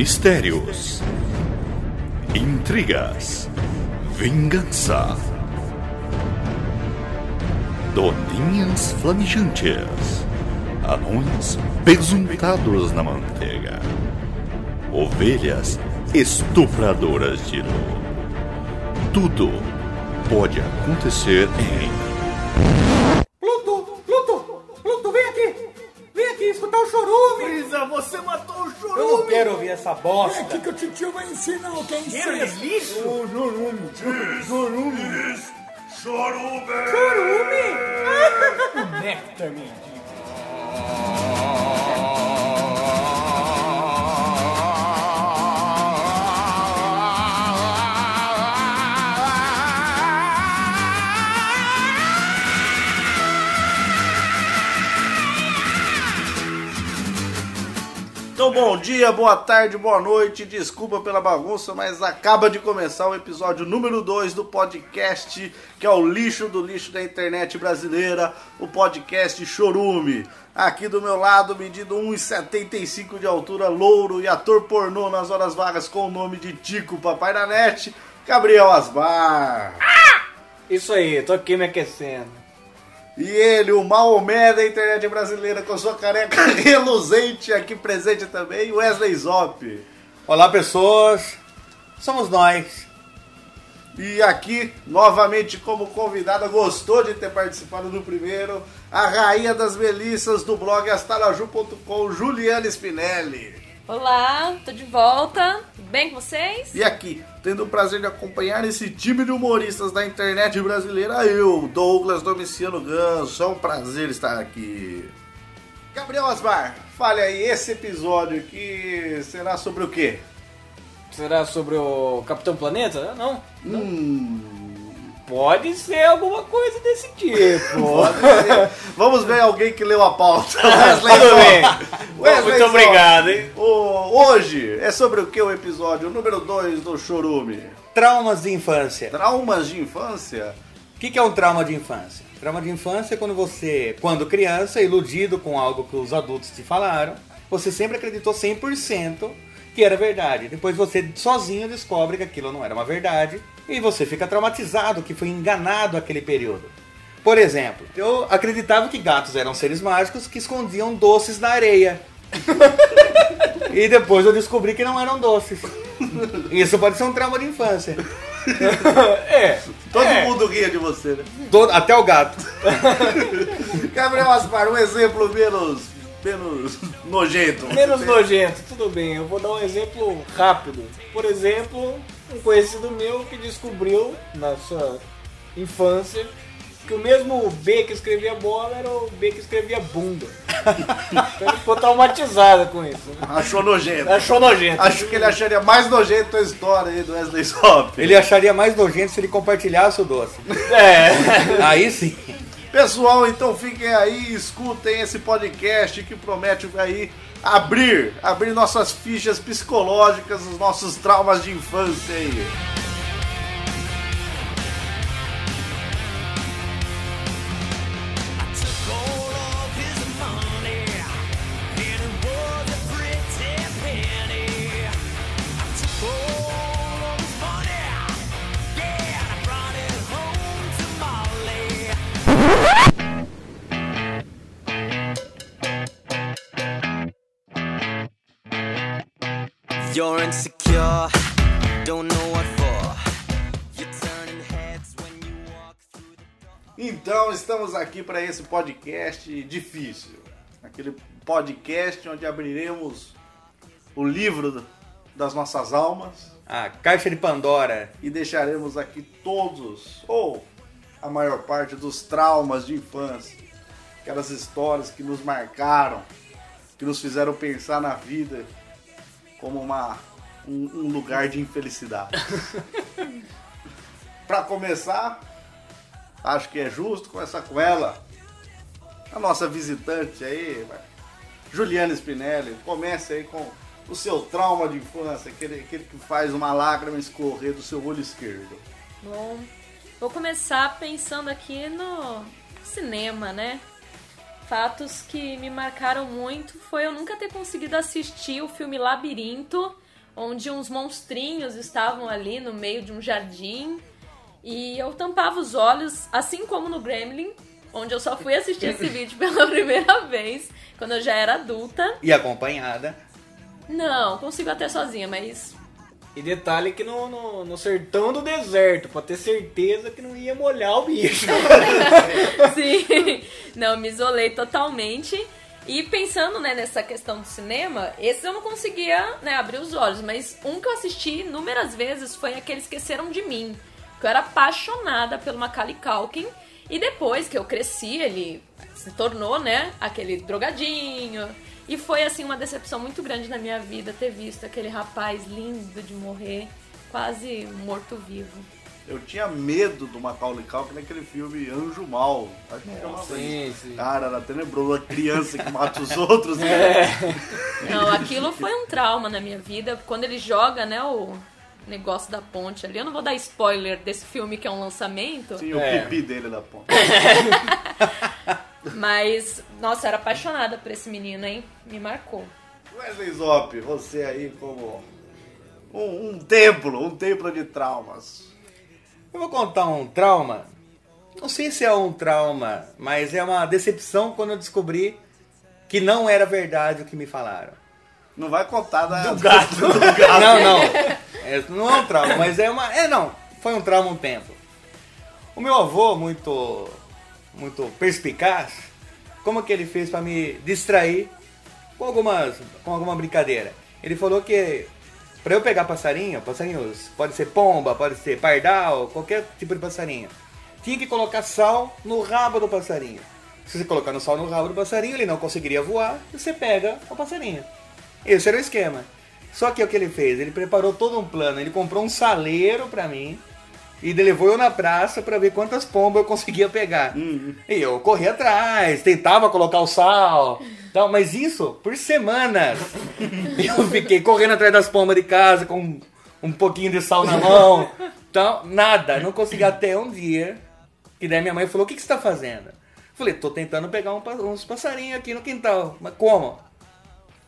Mistérios, intrigas, vingança, doninhas flamijantes, anões pesuntados na manteiga, ovelhas estupradoras de luz. Tudo pode acontecer em quero ouvir essa bosta. aqui que o titio vai ensinar o que é ensino! Eles lixo? chorume! Chorume! Chorume! Nectar, menino. Então, bom dia, boa tarde, boa noite. Desculpa pela bagunça, mas acaba de começar o episódio número 2 do podcast, que é o lixo do lixo da internet brasileira, o podcast Chorume. Aqui do meu lado, medido 1,75 de altura, louro e ator pornô nas horas vagas com o nome de Tico Papai da Net, Gabriel Asbar. Isso aí, tô aqui me aquecendo. E ele, o Maomé da internet brasileira, com sua careca reluzente, aqui presente também, Wesley Zop. Olá, pessoas. Somos nós. E aqui, novamente como convidada, gostou de ter participado do primeiro, a rainha das melissas do blog astalaju.com, Juliana Spinelli. Olá, tô de volta. Tudo bem com vocês? E aqui, tendo o prazer de acompanhar esse time de humoristas da internet brasileira, eu, Douglas Domiciano Ganso. É um prazer estar aqui. Gabriel Asbar, fale aí, esse episódio aqui será sobre o quê? Será sobre o Capitão Planeta? Não. Hum, Pode ser alguma coisa desse tipo. Vamos ver alguém que leu a pauta. Wesley Tudo bem. Wesley Muito obrigado, hein? O- hoje é sobre o que o episódio número 2 do Chorume? Traumas de infância. Traumas de infância? O que, que é um trauma de infância? Trauma de infância é quando você, quando criança, iludido com algo que os adultos te falaram, você sempre acreditou 100% que era verdade. Depois você sozinho descobre que aquilo não era uma verdade e você fica traumatizado, que foi enganado aquele período. Por exemplo, eu acreditava que gatos eram seres mágicos que escondiam doces na areia. e depois eu descobri que não eram doces. Isso pode ser um trauma de infância. É. Todo É. mundo ria de você, né? Todo- até o gato. Gabriel Asmar, um exemplo menos, menos nojento. Menos nojento, tudo bem. Eu vou dar um exemplo rápido. Por exemplo, um conhecido meu que descobriu na sua infância que o mesmo B que escrevia bola era o B que escrevia bunda. Então ele ficou traumatizado com isso. né? Achou nojento. Achou nojento. Acho que ele acharia mais nojento a história aí do Wesley Zop. Ele acharia mais nojento se ele compartilhasse o doce. É. Aí sim. Pessoal, então fiquem aí, escutem esse podcast que promete aí abrir, abrir nossas fichas psicológicas, os nossos traumas de infância aí. You're insecure, don't know what for. You're turning heads when you walk through the door. Então estamos aqui para esse podcast difícil. Aquele podcast onde abriremos o livro das nossas almas A caixa de Pandora. e deixaremos aqui todos, ou a maior parte dos traumas de infância, aquelas histórias que nos marcaram, que nos fizeram pensar na vida como uma, um, um lugar de infelicidade. Para começar, acho que é justo começar com ela, a nossa visitante aí. Juliana Spinelli. Comece aí com o seu trauma de infância, aquele, aquele que faz uma lágrima escorrer do seu olho esquerdo. Bom, vou começar pensando aqui no cinema, né? Fatos que me marcaram muito foi eu nunca ter conseguido assistir o filme Labirinto onde uns monstrinhos estavam ali no meio de um jardim e eu tampava os olhos, assim como no Gremlin, onde eu só fui assistir esse vídeo pela primeira vez, quando eu já era adulta. E acompanhada. Não, consigo até sozinha, mas E detalhe que no, no, no sertão do deserto, pra ter certeza que não ia molhar o bicho. Sim, não, me isolei totalmente. E pensando né, nessa questão do cinema, esses eu não conseguia né, abrir os olhos, mas um que eu assisti inúmeras vezes foi aquele Esqueceram de Mim, que eu era apaixonada pelo Macaulay Culkin. E depois que eu cresci, ele se tornou, né, aquele drogadinho. E foi, assim, uma decepção muito grande na minha vida ter visto aquele rapaz lindo de morrer, quase morto-vivo. Eu tinha medo do Macaulay Culkin naquele filme Anjo Mal. Acho que chamava sim, sim. Cara, era tenebroso. A criança que mata os outros. né? É. Não, aquilo foi um trauma na minha vida. Quando ele joga, né, o negócio da ponte ali. Eu não vou dar spoiler desse filme que é um lançamento, Tinha o É. pipi dele na ponta. mas, nossa, era apaixonada por esse menino, hein? Me marcou. Wesley Zop, você aí como um, um templo, um templo de traumas. Eu vou contar um trauma. Não sei se é um trauma, mas é uma decepção quando eu descobri que não era verdade o que me falaram. Não vai contar da... Do gato. Não, não. É, não é um trauma, mas é uma. É não. Foi um trauma um tempo. O meu avô, muito. Muito perspicaz, como que ele fez pra me distrair com algumas. com alguma brincadeira? Ele falou que pra eu pegar passarinho, passarinhos, pode ser pomba, pode ser pardal, qualquer tipo de passarinho, tinha que colocar sal no rabo do passarinho. Se você colocar no sal no rabo do passarinho, ele não conseguiria voar, e você pega o passarinho. Esse era o esquema. Só que o que ele fez? Ele preparou todo um plano. Ele comprou um saleiro pra mim e ele levou eu na praça pra ver quantas pombas eu conseguia pegar. E eu corri atrás, tentava colocar o sal, tal, mas isso por semanas. eu fiquei correndo atrás das pombas de casa com um pouquinho de sal na mão, tal, nada. Não consegui até um dia que daí minha mãe falou: "O que que você tá fazendo?" Falei: "Tô tentando pegar um uns passarinhos aqui no quintal." Mas como?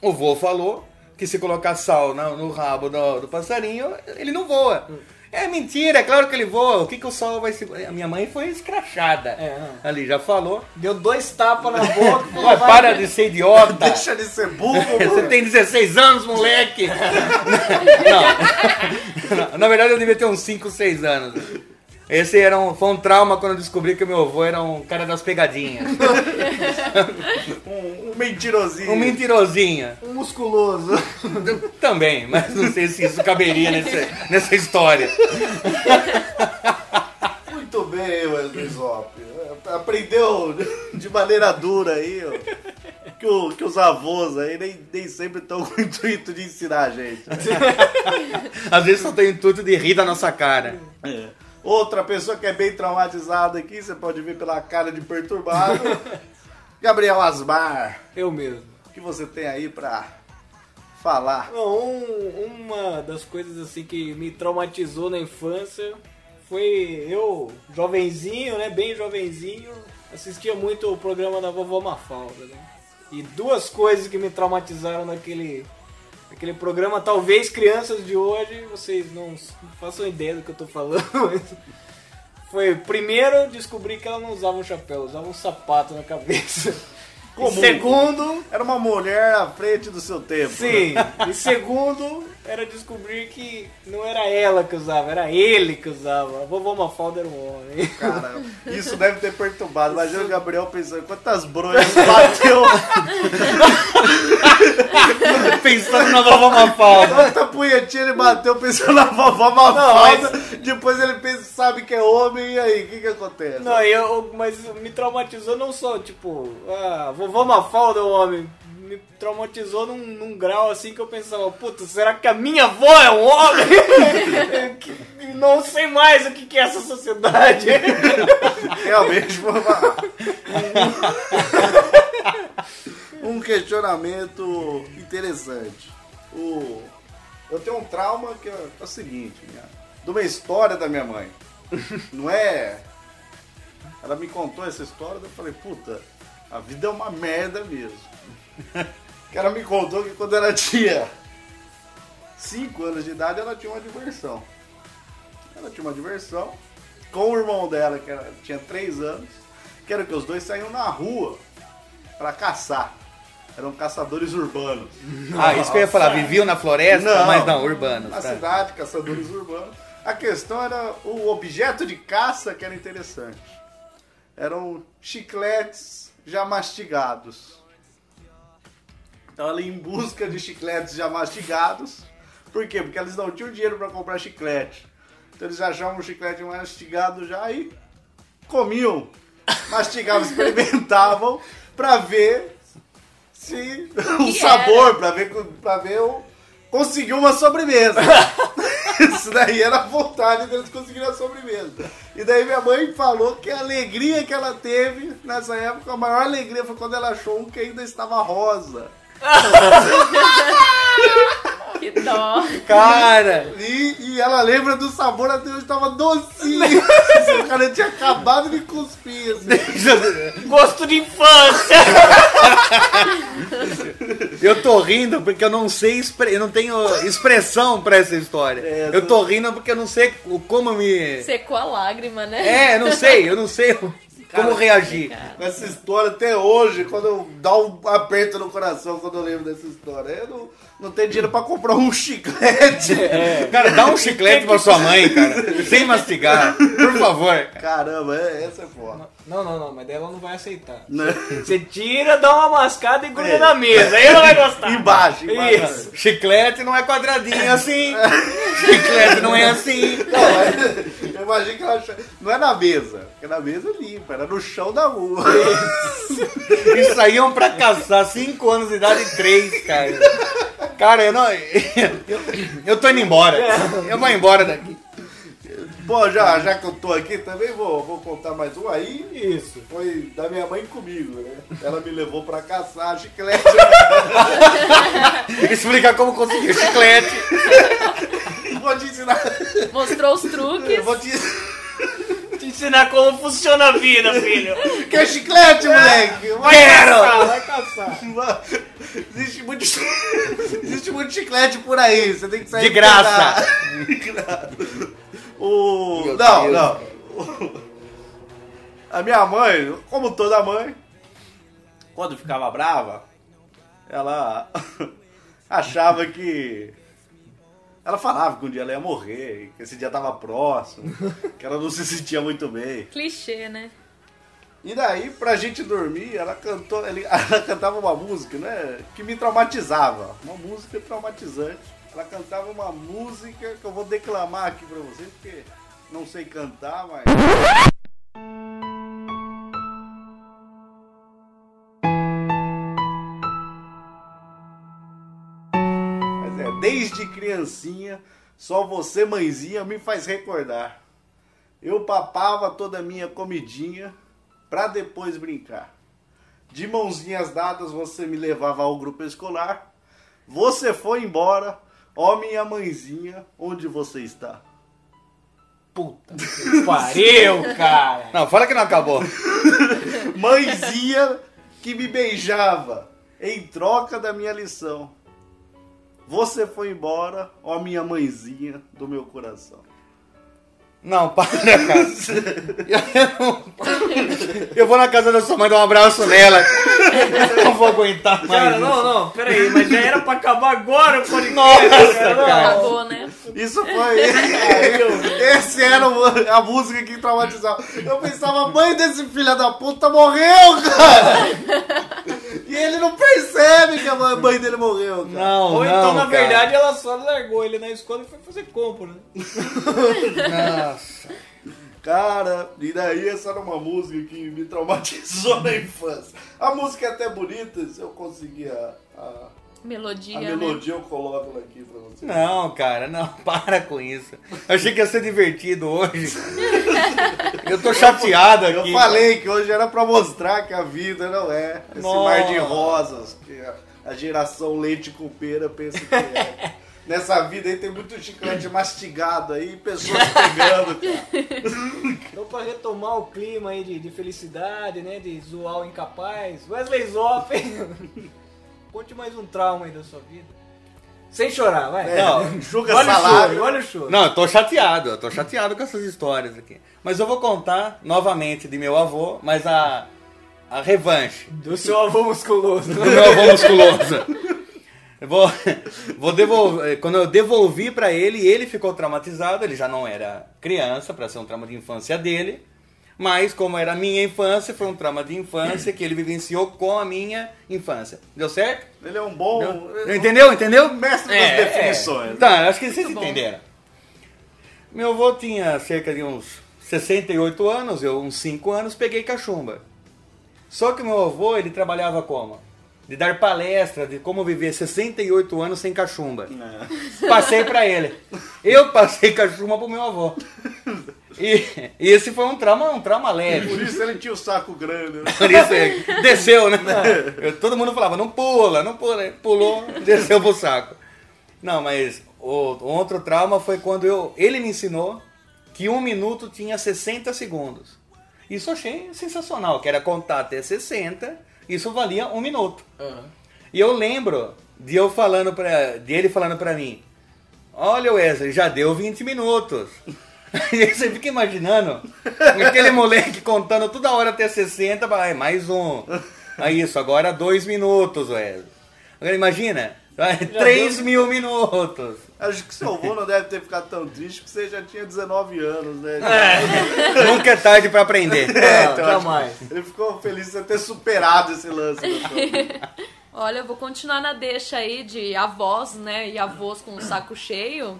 O vô falou que se colocar sal na- no, rabo do, do passarinho, ele não voa. É mentira, é claro que ele voa. O que, que o sol vai se. A minha mãe foi escrachada. É. Ali, já falou. Deu dois tapas na boca. vai- para de ser idiota. Deixa de ser burro, Você tem 16 anos, moleque! Não. Não, Na verdade, eu devia ter uns 5, 6 anos. Esse era um, foi um trauma quando eu descobri que meu avô era um cara das pegadinhas. Um, um mentirosinho. Um mentirosinho. Um musculoso. Também, mas não sei se isso caberia nessa, nessa história. Muito bem, Wesley Zop. Aprendeu de maneira dura aí, ó. Que, o- que os avós aí nem, nem sempre estão com o intuito de ensinar a gente. Às vezes só tem o intuito de rir da nossa cara. É. Outra pessoa que é bem traumatizada aqui, você pode ver pela cara de perturbado. Gabriel Asmar, Eu mesmo. o que você tem aí pra falar? Não, um- uma das coisas assim que me traumatizou na infância foi eu, jovenzinho, né? Bem jovenzinho, assistia muito o programa da vovó Mafalda, né? E duas coisas que me traumatizaram naquele, naquele programa, talvez crianças de hoje, vocês não façam ideia do que eu tô falando, mas foi primeiro descobrir que ela não usava um chapéu, usava um sapato na cabeça. Comum. E segundo, Era uma mulher à frente do seu tempo. Sim, e segundo era descobrir que não era ela que usava, era ele que usava. A vovó Mafalda era um homem. Cara, isso deve ter perturbado. Imagina o Gabriel pensando quantas bronhas bateu, Pensando na vovó Mafalda. quanta punhetinha ele bateu pensando na vovó Mafalda. Depois ele pensa, sabe que é homem, e aí, o que que acontece? Não, eu, mas me traumatizou não só, tipo, a vovó Mafalda é um homem. Me traumatizou num, num grau assim que eu pensava, puta, será que a minha avó é um homem? Não sei mais o que, que é essa sociedade. Realmente foi uma... um questionamento interessante. O... Eu tenho um trauma que é, é o seguinte, minha... de uma história da minha mãe. Não é. Ela me contou essa história, eu falei, puta, a vida é uma merda mesmo. Que ela me contou que quando ela tinha 5 anos de idade, ela tinha uma diversão. Ela tinha uma diversão com o irmão dela, que era- tinha 3 anos, que era que os dois saíam na rua pra caçar. Eram caçadores urbanos. Ah, isso que eu ia falar, viviam na floresta, mas não, urbanos. Na tá. cidade, caçadores urbanos. A questão era o objeto de caça que era interessante. Eram chicletes já mastigados. Então ela ia em busca de chicletes já mastigados. Por quê? Porque eles não tinham dinheiro para comprar chiclete. Então eles achavam um chiclete mastigado já e comiam. Mastigavam, experimentavam pra ver se o sabor, pra ver, pra ver o. Conseguiu uma sobremesa. Isso daí era a vontade deles conseguirem a sobremesa. E daí minha mãe falou que a alegria que ela teve nessa época, a maior alegria foi quando ela achou um que ainda estava rosa. Que dó. Cara, E, e ela lembra do sabor até hoje, estava docinho. o cara tinha acabado de cuspir. Assim. Gosto de infância! eu tô rindo porque eu não sei, expre- eu não tenho expressão pra essa história. É, eu tô rindo porque eu não sei como me... Secou a lágrima, né? É, eu não sei, eu não sei como reagir. Com essa história até hoje, quando eu dá um aperto no coração quando eu lembro dessa história. Eu não, não tenho dinheiro pra comprar um chiclete. Cara, dá um chiclete pra sua mãe, cara, sem mastigar, por favor. Caramba, é, essa é foda. Não, não, não, mas daí ela não vai aceitar. Né? Você tira, dá uma mascada e gruda É. na mesa, aí ela vai gostar. Embaixo, embaixo. Isso. Chiclete não é quadradinho assim. Chiclete não é assim. Não, mas eu imagino que ela achou- não é na mesa, porque na mesa é limpa, era no chão da rua. E saíam pra caçar, 5 anos de idade e 3, cara. Cara, eu não. Eu, eu tô indo embora. Eu vou embora daqui. Bom, já, já que eu tô aqui também, vou, vou contar mais um aí. Isso. Foi da minha mãe comigo, né? Ela me levou pra caçar chiclete. Explicar como conseguir chiclete. vou te ensinar. Mostrou os truques. Vou te Te ensinar como funciona a vida, filho. Quer chiclete, moleque? Vai Quero! Caçar, vai caçar. Existe muito, existe muito chiclete por aí, você tem que sair De graça. pegar. De graça. O... Meu não, Deus. não. A minha mãe, como toda mãe, quando ficava brava, ela achava que. Ela falava que um dia ela ia morrer, que esse dia tava próximo, que ela não se sentia muito bem. Clichê, né? E daí, pra gente dormir, ela cantou, ele- ela cantava uma música, né, que me traumatizava, uma música traumatizante. Ela cantava uma música que eu vou declamar aqui pra vocês, porque não sei cantar, mas desde criancinha, só você, mãezinha, me faz recordar. Eu papava toda a minha comidinha pra depois brincar. De mãozinhas dadas você me levava ao grupo escolar. Você foi embora, ó minha mãezinha, onde você está? Puta que pariu, cara. Não, fala que não acabou. Mãezinha que me beijava em troca da minha lição. Você foi embora, ó minha mãezinha do meu coração. Não, para, cara. Eu vou na casa da sua mãe dar um abraço nela. Eu não vou aguentar mais. Cara, isso. não, não, peraí, mas já era pra acabar agora o podcast. Nossa, cara, não. Acabou, né? Isso foi. Esse era o- a música que traumatizava. Eu pensava, mãe desse filho da puta morreu, cara! E ele não percebe que a mãe mãe dele morreu, cara. Não, Ou não, então, na cara. verdade, ela só largou ele na escola e foi fazer compra, né? Nossa. Cara, e daí essa era uma música que me traumatizou na infância. A música é até bonita, se eu conseguir a, a, Melodia, a né? melodia, eu coloco aqui pra você. Não, cara, não, para com isso. Eu achei que ia ser divertido hoje. Eu tô chateado aqui. Eu falei que hoje era pra mostrar que a vida não é esse Nossa. mar de rosas que a, geração leite com pera pensa que é. Nessa vida aí tem muito chiclete mastigado aí, pessoas pegando, cara. Então, pra retomar o clima aí de, de felicidade, né? De zoar o incapaz, Wesley Zop, conte mais um trauma aí da sua vida. Sem chorar, vai. Não, Enxuga olha o choro, olha o choro. Não, eu tô chateado, eu tô chateado com essas histórias aqui. Mas eu vou contar novamente de meu avô, mas a, a revanche Do seu avô musculoso. do meu avô musculoso. Eu vou, vou devolver, quando eu devolvi pra ele, ele ficou traumatizado, ele já não era criança, pra ser um trauma de infância dele. Mas como era a minha infância, foi um trauma de infância que ele vivenciou com a minha infância. Deu certo? Ele é um bom. Entendeu? Entendeu? Mestre das É, definições. é. Tá, acho que vocês entenderam. Meu avô tinha cerca de uns 68 anos, eu uns 5 anos, peguei cachumba. Só que meu avô, ele trabalhava como? De dar palestra de como viver 68 anos sem cachumba. Passei pra ele. Eu passei cachumba pro meu avô. E, e esse foi um trauma, um trauma leve. Por isso ele tinha o saco grande. né? Por isso aí, desceu, né? Eu- todo mundo falava, não pula, não pula. Ele Pulou, desceu pro saco. Não, mas o, o outro trauma foi quando eu, ele me ensinou que um minuto tinha 60 segundos. Isso eu achei sensacional, que era contar até 60, isso valia um minuto. E eu lembro de eu falando pra, dele falando pra mim, olha Wesley, já deu 20 minutos. E aí você fica imaginando aquele moleque contando toda hora até 60, vai, mais um. Aí isso, agora dois minutos, Wesley. Agora imagina, vai, 3 mil minutos. Acho que seu avô não deve ter ficado tão triste, porque você já tinha 19 anos, né? Nunca é tarde pra aprender. É, então, jamais. que Ele ficou feliz de você ter superado esse lance. do seu- Olha, eu vou continuar na deixa aí de avós, né? E avós com o saco cheio.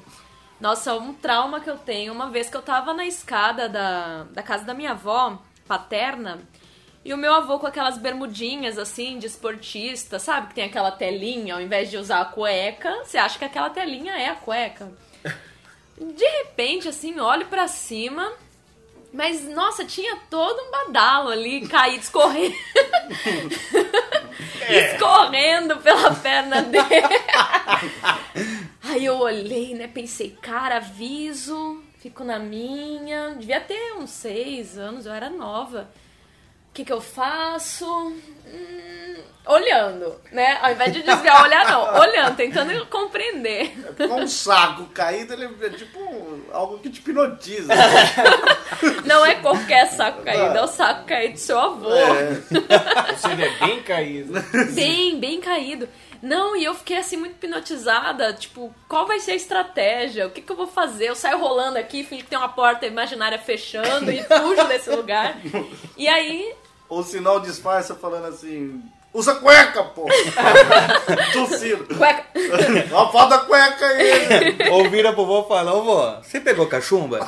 Nossa, um trauma que eu tenho. Uma vez que eu tava na escada da, da casa da minha avó, paterna, e o meu avô com aquelas bermudinhas, assim, de esportista, sabe? Que tem aquela telinha, ao invés de usar a cueca, você acha que aquela telinha é a cueca. De repente, assim, olho pra cima, mas, nossa, tinha todo um badalo ali, caído, escorrendo. Escorrendo pela perna dele. Aí eu olhei, né? Pensei, cara, aviso, fico na minha. Devia ter uns seis anos, eu era nova. O que, que eu faço? Hum, olhando, né? Ao invés de desviar, olhar não. Olhando, tentando compreender. Com um saco caído, ele é tipo algo que te hipnotiza. Não é qualquer saco caído, é o saco caído do seu avô. Você é bem caído. Bem, bem caído. Não, e eu fiquei assim muito hipnotizada, tipo, qual vai ser a estratégia? O que, que eu vou fazer? Eu saio rolando aqui, finge que tem uma porta imaginária fechando e fujo desse lugar. E aí, Ou sinal disfarça falando assim. Usa cueca, pô! Tossindo. cueca. Ó, falta cueca aí! né? Ou vira pro vô e fala, ô vô, você pegou cachumba?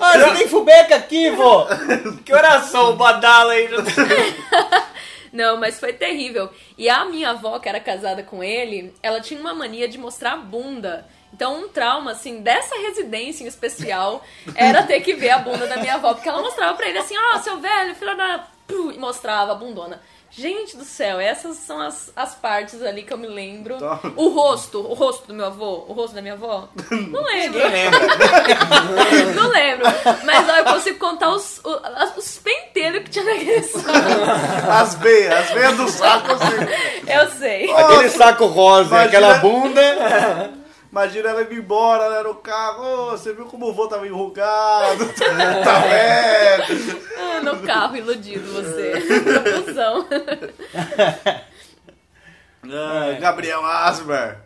ah, você tem fubeca aqui, vô! Que oração, o badala aí. Não, mas foi terrível. E a minha avó, que era casada com ele, ela tinha uma mania de mostrar a bunda. Então, um trauma, assim, dessa residência em especial, era ter que ver a bunda da minha avó. Porque ela mostrava pra ele assim, ó, seu velho, filho da... E mostrava a bundona. Gente do céu, essas são as, as partes ali que eu me lembro. O rosto, o rosto do meu avô, o rosto da minha avó? Não lembro. Não lembro. Mas ó, eu consigo contar os, o- as- os penteiros que tinha naquele saco. As veias, as veias do saco assim. Eu sei. Aquele saco rosa, Imagina- aquela bunda. Imagina ela indo embora né, no carro. Ô, você viu como o vô tava enrugado? tá velho. Ah, no carro, iludido você. Confusão. Ah, Gabriel Asmer.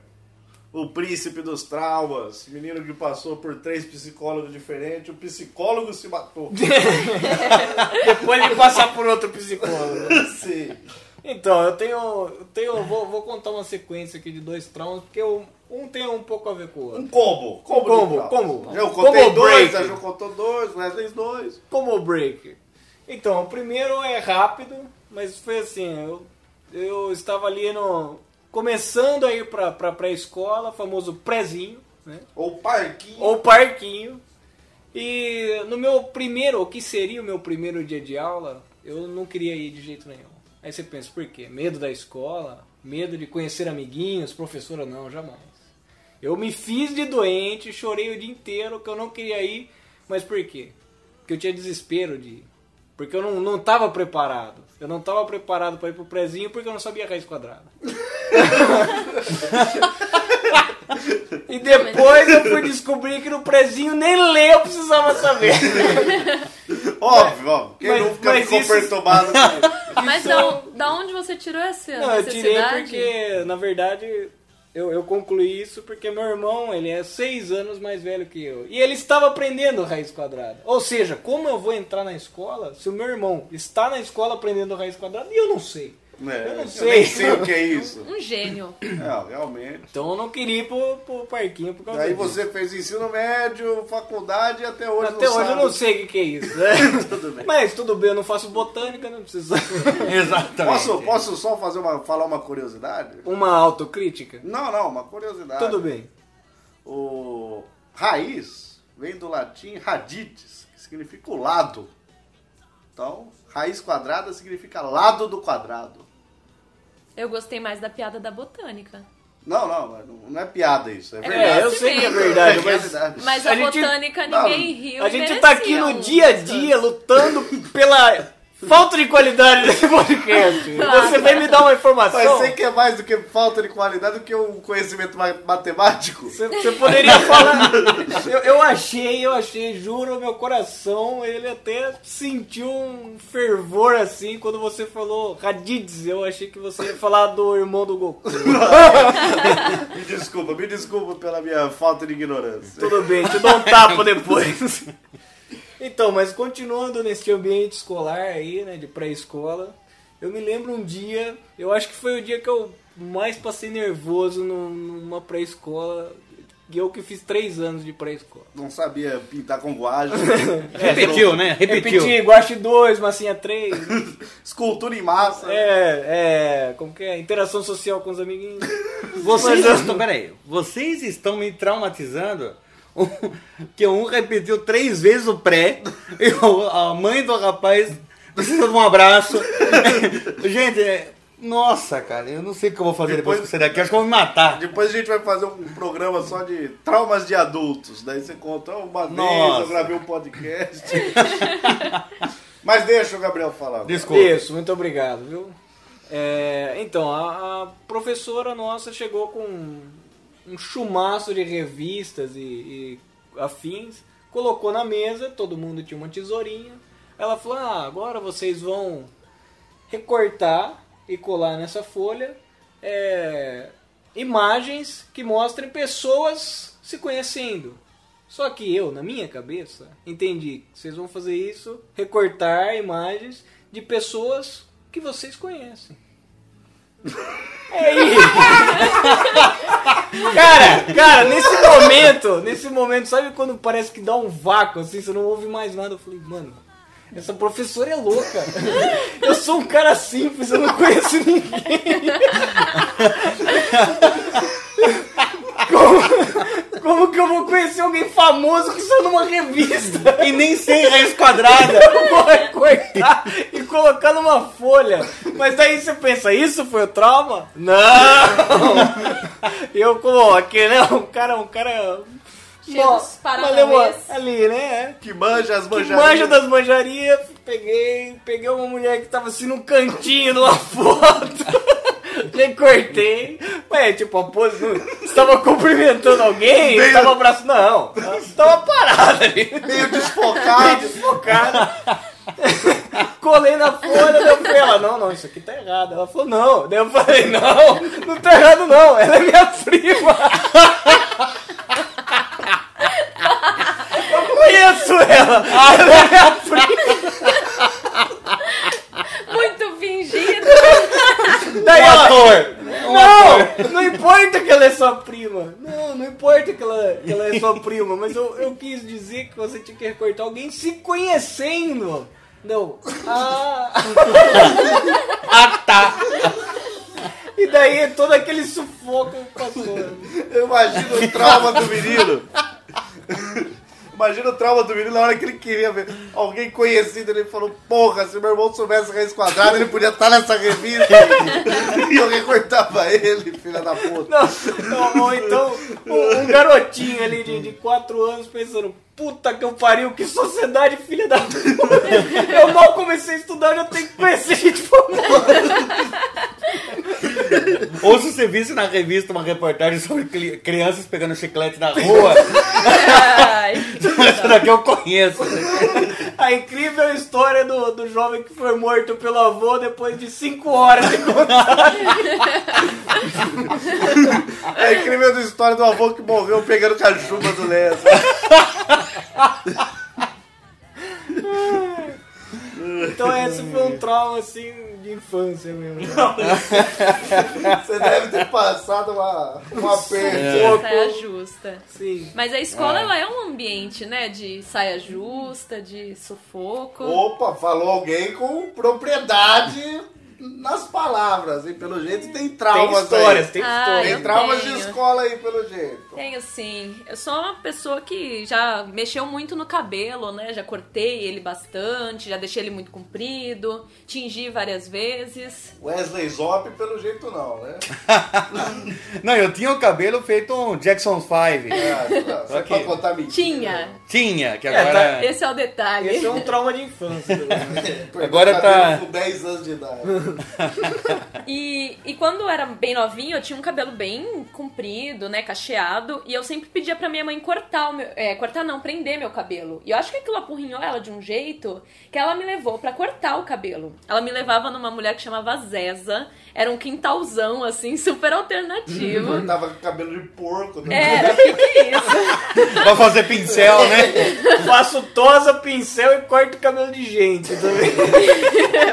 O príncipe dos traumas. Menino que passou por três psicólogos diferentes. O psicólogo se matou. Depois de passar por outro psicólogo. Sim. Então, eu tenho. Eu tenho vou, vou contar uma sequência aqui de dois traumas, porque eu- um tem um pouco a ver com o outro. Um combo. Combo. Combo, combo. Eu contei Combo dois, break. a Ju contou dois, o Wesley dois. Como o break. Então, o primeiro é rápido, mas foi assim, eu, eu estava ali no. começando a ir pra, pra pré-escola, famoso prézinho, né? Ou parquinho. Ou parquinho. E no meu primeiro, o que seria o meu primeiro dia de aula, eu não queria ir de jeito nenhum. Aí você pensa, por quê? Medo da escola? Medo de conhecer amiguinhos, professora? Não, jamais. Eu me fiz de doente, chorei o dia inteiro que eu não queria ir, mas por quê? Porque eu tinha desespero de ir. Porque eu não, não tava preparado. Eu não tava preparado para ir pro prezinho porque eu não sabia raiz quadrada. E depois eu fui descobrir que no prezinho nem ler eu precisava saber. Óbvio, óbvio. Quem Mas- nunca mas ficou isso- perturbado com isso? Mas da, da onde você tirou essa Não, eu tirei necessidade? porque, na verdade, eu, eu concluí isso porque meu irmão, ele é seis anos mais velho que eu. E ele estava aprendendo raiz quadrada. Ou seja, como eu vou entrar na escola se o meu irmão está na escola aprendendo raiz quadrada e eu não sei? É, Eu não Eu sei. nem sei o que é isso. Um gênio. Não, realmente. Então eu não queria ir pro, pro parquinho por causa Daí disso. você fez ensino médio, faculdade e até hoje Até não hoje eu sabe. não sei o que, que é isso. né? Tudo bem. Mas tudo bem, eu não faço botânica, não preciso. Exatamente. Posso, posso só fazer uma, falar uma curiosidade? Uma autocrítica? Não, não, uma curiosidade. Tudo bem. O raiz vem do latim radites, que significa o lado. Então, raiz quadrada significa lado do quadrado. Eu gostei mais da piada da botânica. Não, não, mas não- não é piada isso, é verdade. É, eu sei que é verdade, É mas verdade. Mas A a, gente- botânica não, ninguém riu. A gente tá aqui no dia a dia lutando pela falta de qualidade desse podcast. Claro. Você vem me dar uma informação. Mas sei que é mais do que falta de qualidade do que um conhecimento ma- matemático. Você, você poderia falar. Eu, eu achei, eu achei, juro, meu coração, ele até sentiu um fervor assim quando você falou Raditz. Eu achei que você ia falar do irmão do Goku. Me desculpa, me desculpa pela minha falta de ignorância. Tudo bem, te dou um tapa depois. Então, mas continuando nesse ambiente escolar aí, né, de pré-escola, eu me lembro um dia, eu acho que foi o dia que eu mais passei nervoso num- numa pré-escola, e eu que fiz três anos de pré-escola. Não sabia pintar com guagem. Repetiu, né? Repetiu. Repeti, Guache 2, Massinha 3, Escultura em massa. é, é, como que é, interação social com os amiguinhos. Vocês Mas estão, peraí, vocês estão me traumatizando que um repetiu três vezes o pré e a mãe do rapaz precisa de um abraço. Gente, é- nossa, cara, eu não sei o que eu vou fazer depois, Depois- com você daqui. Acho que eu vou me matar. Depois a gente vai fazer um programa só de traumas de adultos. Daí você conta, "Ah, uma vez Nossa. eu gravei um podcast. Mas deixa o Gabriel falar. Desculpa. Isso, muito obrigado, viu? É, então, a, a professora nossa chegou com um, um chumaço de revistas e, e afins, colocou na mesa, todo mundo tinha uma tesourinha. Ela falou: ah, agora vocês vão recortar e colar nessa folha é, imagens que mostrem pessoas se conhecendo. Só que eu, na minha cabeça, entendi que vocês vão fazer isso, recortar imagens de pessoas que vocês conhecem. É isso. cara, cara, nesse momento, nesse momento, sabe quando parece que dá um vácuo, assim, você não ouve mais nada? Eu falei, mano, essa professora é louca. Eu sou um cara simples, eu não conheço ninguém. Como, como que eu vou conhecer alguém famoso que saiu numa revista? E nem sem raiz quadrada. Eu vou recortar e colocar numa folha. Mas daí você pensa, isso foi o trauma? Não! Eu como aqui, né? Um cara, um cara. Cheios Bom, paranauês. ali, né? Que manja as Que manjarias. manja das manjarias, peguei, peguei uma mulher que tava assim num cantinho de uma foto. Recortei. Ué, tipo, a pose. não- Você tava cumprimentando alguém? Você tava abraçando. Não, tava parada ali. Meio desfocado. desfocada. Colei na folha, daí eu falei, ela, não, não, isso aqui tá errado. Ela falou, não. Daí eu falei, não, não tá errado não, ela é minha prima. Eu conheço ela. Ela é minha prima. Muito fingido. Daí ela, não, não importa que ela é sua prima. Não, não importa que ela, que ela é sua prima, mas eu, eu quis dizer que você tinha que recortar alguém se conhecendo. Não. Ah. Ah, tá. E daí todo aquele sufoco passou. Eu imagino o trauma do menino. Imagina o trauma do menino na hora que ele queria ver alguém conhecido. Ele falou: Porra, se meu irmão soubesse raiz quadrada, ele podia estar nessa revista. e eu recortava ele, filha da puta. Não, ou, então um, um garotinho ali de 4 anos pensando, puta que eu pariu, que sociedade filha da puta. Eu mal comecei a estudar, já tenho que conhecer gente formada. Ou se você visse na revista uma reportagem sobre crianças pegando chiclete na rua, Ai, essa daqui eu conheço. A incrível história do, do jovem que foi morto pelo avô depois de 5 horas de contato. É a incrível história do avô que morreu pegando cachupa do Lessa. Então esse foi um trauma assim de infância mesmo. Você deve ter passado uma, uma aperto. É. saia justa. Sim. Mas a escola, ela é um ambiente, né? De saia justa, de sufoco. Opa, falou alguém com propriedade nas palavras, hein? Pelo jeito tem Tem traumas histórias, aí. tem Ah, histórias. Tem eu traumas de tenho. escola aí, pelo jeito. Tenho sim. Eu sou uma pessoa que já mexeu muito no cabelo, né? Já cortei ele bastante, já deixei ele muito comprido, tingi várias vezes. Wesley Zop, pelo jeito não, né? Não, eu tinha o cabelo feito um Jackson 5. É, só pra contar mentira. Tinha. Tinha, que É, agora. Esse é o detalhe. Esse é um trauma de infância. Agora tá- Com 10 anos de idade. E, e quando eu era bem novinha, eu tinha um cabelo bem comprido, né, cacheado, e eu sempre pedia pra minha mãe cortar o meu, é, cortar não, prender meu cabelo. E eu acho que aquilo apurrinhou ela de um jeito que ela me levou pra cortar o cabelo. Ela me levava numa mulher que chamava Zeza, era um quintalzão assim, super alternativo. Cortava com cabelo de porco. Né? Era, o que que é isso? Pra fazer pincel, né? Faço tosa, pincel e corto o cabelo de gente também.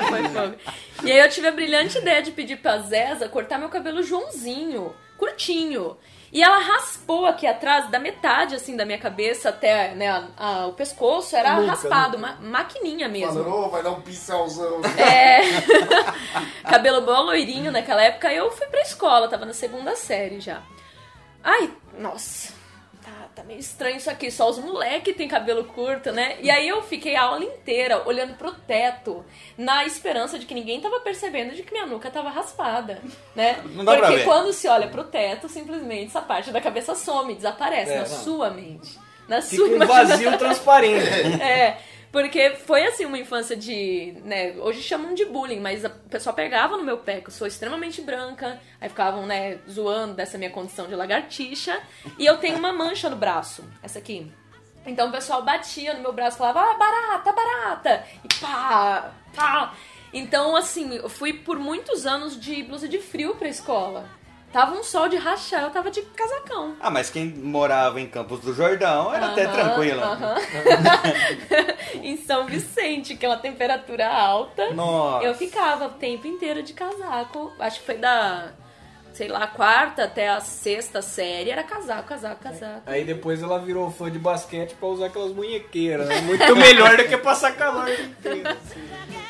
Foi fogo. E aí eu tive a brilhante ideia de pedir pra Zeza cortar meu cabelo Joãozinho, curtinho. E ela raspou aqui atrás, da metade assim da minha cabeça até né, a- a- o pescoço, era Nunca, raspado, ma maquininha mesmo. Falando, "Ô, vai dar um pincelzão. É. Cabelo bom, loirinho naquela época. Eu fui pra escola, tava na segunda série já. Ai, nossa. Tá, meio estranho isso aqui. Só os moleques têm cabelo curto, né? E aí eu fiquei a aula inteira olhando pro teto, na esperança de que ninguém tava percebendo de que minha nuca tava raspada, né? Não dá Porque quando se olha pro teto, simplesmente essa parte da cabeça some, desaparece É, na não. sua mente. Na Fica sua um imaginação. vazio transparente. É, porque foi assim uma infância de, né, hoje chamam de bullying, mas o pessoal pegava no meu pé, que eu sou extremamente branca, aí ficavam, né, zoando dessa minha condição de lagartixa, e eu tenho uma mancha no braço, essa aqui. Então o pessoal batia no meu braço falava, ah, barata, barata, e pá, pá. Então, assim, eu fui por muitos anos de blusa de frio pra escola. Tava um sol de rachar, eu tava de casacão. Ah, mas quem morava em Campos do Jordão era até Aham, tranquilo. aham. em São Vicente, que é uma temperatura alta, Nossa. eu ficava o tempo inteiro de casaco. Acho que foi da, sei lá, quarta até a sexta série, era casaco, casaco, casaco. Aí depois ela virou fã de basquete pra usar aquelas munhequeiras, né? Muito melhor do que passar calor o dia inteiro. My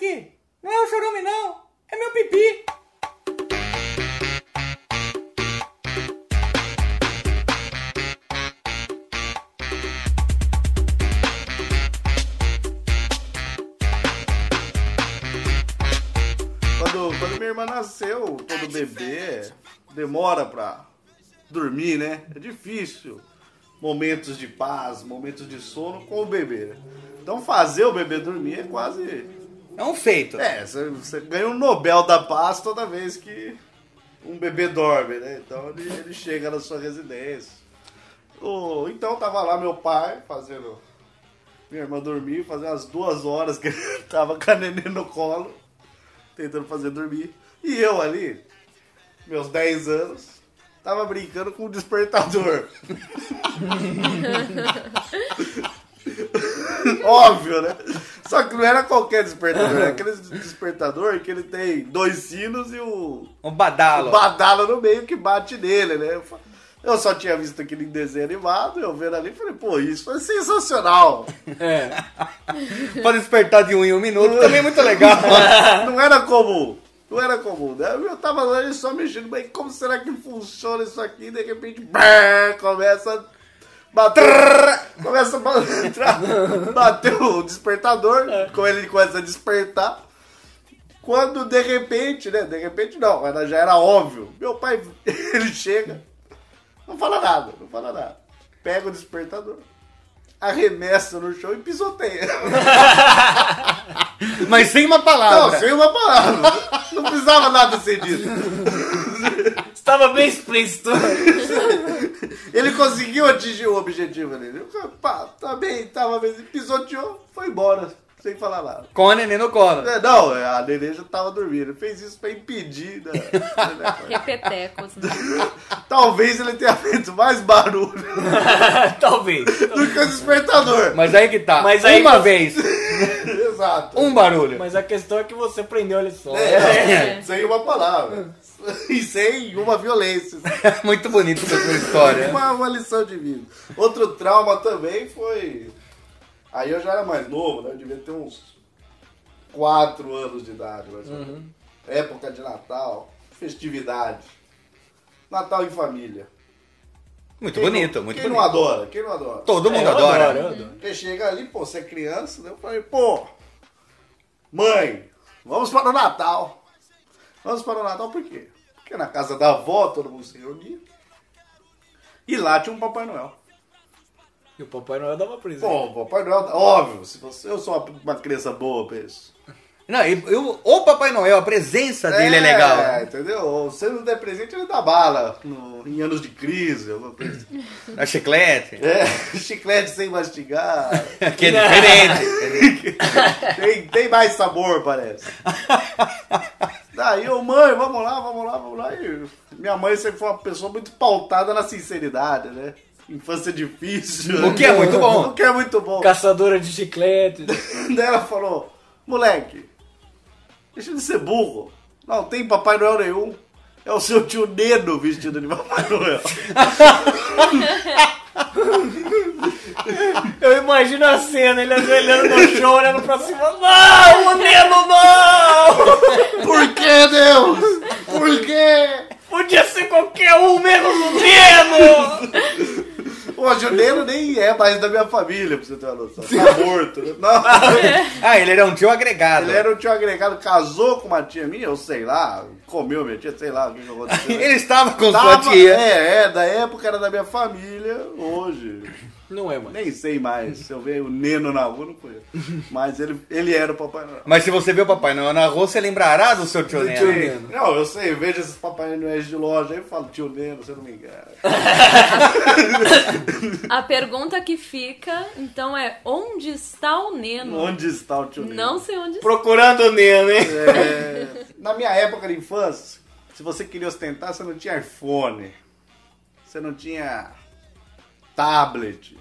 aqui. Não é o chorume, não. É meu pipi. Quando, quando minha irmã nasceu, todo bebê demora pra dormir, né? É difícil. Momentos de paz, momentos de sono com o bebê. Então fazer o bebê dormir é quase. É um feito. É, você, você ganha um Nobel da Paz toda vez que um bebê dorme, né? Então ele, ele chega na sua residência. O- então tava lá meu pai fazendo. Minha irmã dormir, fazendo umas duas horas que ele tava com a neném no colo, tentando fazer dormir. E eu ali, meus 10 anos, tava brincando com o despertador. Óbvio, né? Só que não era qualquer despertador, era aquele despertador que ele tem dois sinos e o, Um badalo. o badalo no meio que bate nele, né? Eu só tinha visto aquele desenho animado, eu vendo ali, falei, pô, isso é sensacional. Pra despertar de um em um minuto também é muito legal. Não era como Não era comum, né? Eu tava lá e só mexendo, mas como será que funciona isso aqui? De repente, brrr, começa a bater, começa a bater, bater o despertador, como ele começa a despertar. Quando de repente, né? De repente não, mas já era óbvio. Meu pai, ele chega, não fala nada, não fala nada. Pega o despertador, arremessa no chão e pisoteia. Mas sem uma Não, palavra. sem uma palavra. Não precisava nada ser dito. Estava bem explícito. Ele conseguiu atingir o objetivo dele. Pá, tá bem, tava bem. Pisoteou, foi embora, sem falar nada. Com a neném no colo. É, Não, a neném já tava dormindo. Ele fez isso pra impedir. Né? Repetecos, né? Talvez ele tenha feito mais barulho Talvez. do que o despertador. Mas aí que tá. Mas aí uma que- vez, Exato. um barulho. Mas a questão é que você prendeu a lição. É, sem uma palavra. E sem uma violência. Muito bonito essa sua história. Uma, uma lição de vida. Outro trauma também foi. Aí eu já era mais novo, né? Eu devia ter uns 4 anos de idade, mais ou menos. Época de Natal, festividade. Natal em família. Muito Quem bonito, não, muito Quem bonito. não adora? Quem não adora? Todo mundo É, adora. adoro, eu adoro. Porque chega ali, pô, você é criança, né? Eu falei, pô, mãe, vamos para o Natal. Vamos para o Natal por quê? Porque na casa da avó todo mundo se reunia. E lá tinha um Papai Noel. E o Papai Noel dava presente. Pô, Papai Noel, óbvio, se você, eu sou uma, uma criança boa pra isso. Não, eu- o Papai Noel, a presença dele é, legal. É, entendeu? Se ele não der presente, ele dá bala no- em anos de crise, alguma coisa assim. A chiclete. É, chiclete sem mastigar. Que é diferente. tem, tem mais sabor, parece. Daí, ô mãe, vamos lá, vamos lá, vamos lá. E minha mãe sempre foi uma pessoa muito pautada na sinceridade, né? Infância difícil. O que é muito bom. O que é muito bom. Caçadora de chiclete. Daí ela falou, moleque, deixa de ser burro. Não tem Papai Noel nenhum. É o seu tio Neno vestido de Papai Noel. Eu imagino a cena, ele ajoelhando no chão, olhando pra cima. Não, o Neno não! Por que, Deus? Por quê? Podia ser qualquer um, menos o Neno! Hoje o Neno nem é mais da minha família, pra você ter uma noção. Tá morto, né? Não. Ah, ele era um tio agregado. Ele era um tio agregado, casou com uma tia minha, eu sei lá, comeu minha tia, sei lá o que aconteceu. Ele estava com Tava- sua tia. É, é, da época era da minha família, hoje. Não é, mano. Nem sei mais. Se eu ver o Neno na rua, não conheço. Mas ele, ele era o Papai Noel. Mas se você vê o Papai Noel na rua, você lembrará do seu tio Tio Neno. Neno. Não, eu sei, eu vejo esses Papai Noéis de loja aí eu falo, tio Neno, você não me engana. A pergunta que fica, então, é: onde está o Neno? Onde está o tio Neno? Não sei onde está. Procurando o Neno, hein? É, na minha época de infância, se você queria ostentar, você não tinha iPhone. Você não tinha tablet,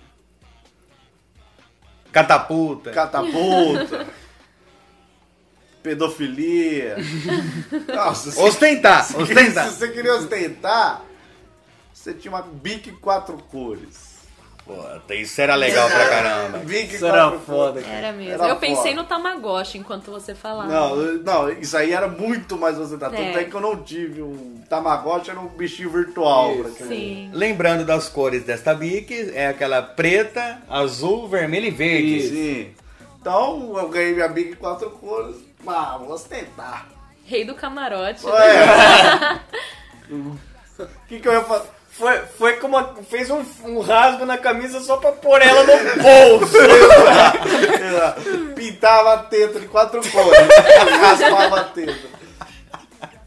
Catapulta. catapulta, pedofilia. Nossa, se, Ostentar, se ostentar. você queria ostentar, você tinha uma Bic quatro cores. Puta, isso era legal pra caramba. Bic Isso era quatro foda, cara. Era mesmo. Era eu pensei foda. no Tamagotchi enquanto você falava. Não, não, isso aí era muito mais ostentação. É. Tanto é que eu não tive um Tamagotchi, era um bichinho virtual. Isso. Sim. Lembrando das cores desta Bic, é aquela preta, azul, vermelho e verde. Sim. Então eu ganhei minha Big quatro cores. Ah, vou ostentar. Rei do camarote. Ué. O que, que eu ia fazer? Foi, foi como a- fez um, um rasgo na camisa só pra pôr ela no bolso. Pintava a teta de quatro cores. Raspava a teta.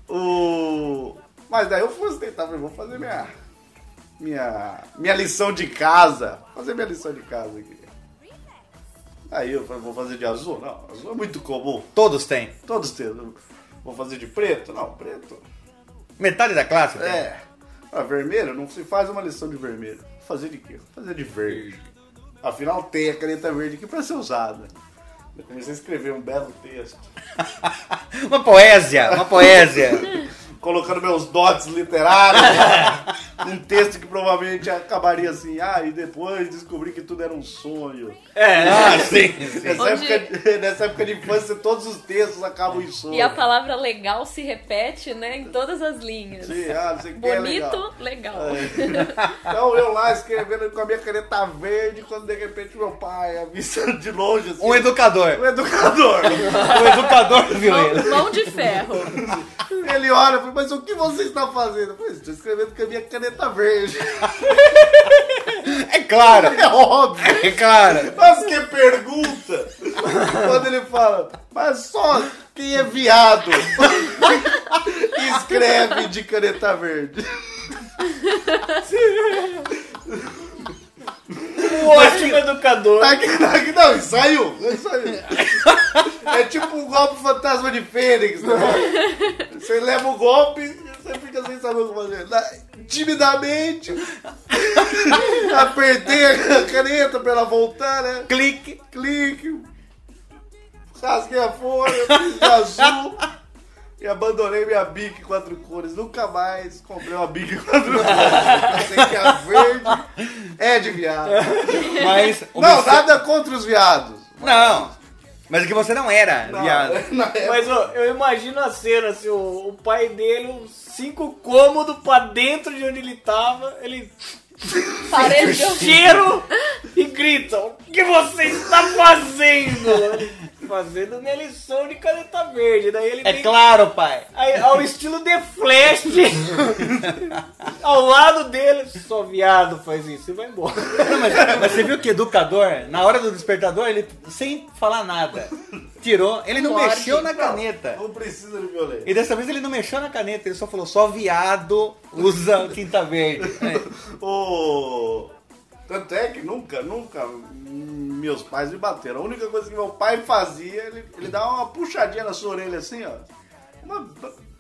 O... Mas daí eu fui ostentar, falei, vou fazer minha, minha, minha lição de casa. Fazer minha lição de casa aqui. Aí eu falei, vou fazer de azul? Não, azul é muito comum. Todos têm. Todos têm. Vou fazer de preto? Não, preto. Metade da classe tem. É. Ah, vermelho, não se faz uma lição de vermelho. Fazer de quê? Fazer de verde. Afinal, tem a caneta verde aqui pra ser usada. Eu comecei a escrever um belo texto. Uma poesia, uma poesia. colocando meus dotes literários, né? um texto que provavelmente acabaria assim, ah, e depois descobri que tudo era um sonho. É, Ah, sim, sim. Nessa, Onde- época, nessa época de infância, todos os textos acabam em sonho. E a palavra legal se repete, né, em todas as linhas. Sim, ah, não sei o que é legal. Bonito, legal. Então eu lá escrevendo com a minha caneta verde, quando de repente meu pai avisa de longe assim. Um educador. um educador. O educador viu Mão, ele. mão de ferro. Ele olha e fala, mas o que você está fazendo? Eu falei, estou escrevendo com a minha caneta verde. É claro. É óbvio. É claro. Mas que pergunta! Quando ele fala, mas só quem é viado escreve de caneta verde. um ótimo educador. Tá aqui, tá não, isso saiu, saiu. É tipo um golpe fantasma de Fênix, né? Você leva o golpe e você fica sem saber o que fazer. Na- Timidamente, apertei a caneta pra ela voltar, né? Clique. clique, rasguei a folha, fiz de azul e abandonei minha Bic quatro cores. Nunca mais comprei uma Bic quatro cores. Eu sei que a verde é de viado. Mas. o Não, Mr. nada contra os viados. Não. Mas é que você não era, Não, viado. na época- Mas ó, eu imagino a cena, assim, o, o pai dele, uns cinco cômodos pra dentro de onde ele tava, ele Paredão. cheiro e grita, o que você está fazendo? Fazendo minha lição de caneta verde. Daí ele É vem claro, pai. aí, ao estilo The Flash, ao lado dele, só viado faz isso e vai embora. Não, mas, mas você viu que educador, na hora do despertador, ele, sem falar nada, tirou, ele não mexeu na caneta. Não precisa de violência. E dessa vez ele não mexeu na caneta, ele só falou, só viado usa tinta verde. É. O... Tanto é que nunca, nunca meus pais me bateram. A única coisa que meu pai fazia, ele, ele dava uma puxadinha na sua orelha assim, ó. Uma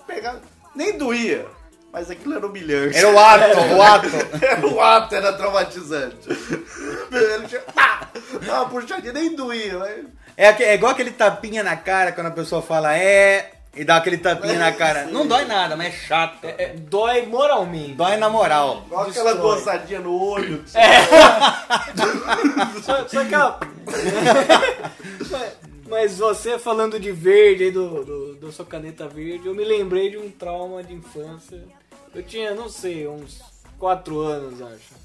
pegada. Nem doía, mas aquilo era humilhante. Era o ato, o ato. Era o ato, era traumatizante. Ele tinha. Pá! Dá uma puxadinha, nem doía. Mas... É, é igual aquele tapinha na cara quando a pessoa fala é e dá aquele tapinha na cara. Não dói nada, mas é chato. É, dói moralmente. Dói na moral. Igual aquela Destrói. no olho. Só, só que ó, mas, mas você falando de verde aí do, do, do sua caneta verde, eu me lembrei de um trauma de infância. Eu tinha, não sei, uns 4 anos, acho.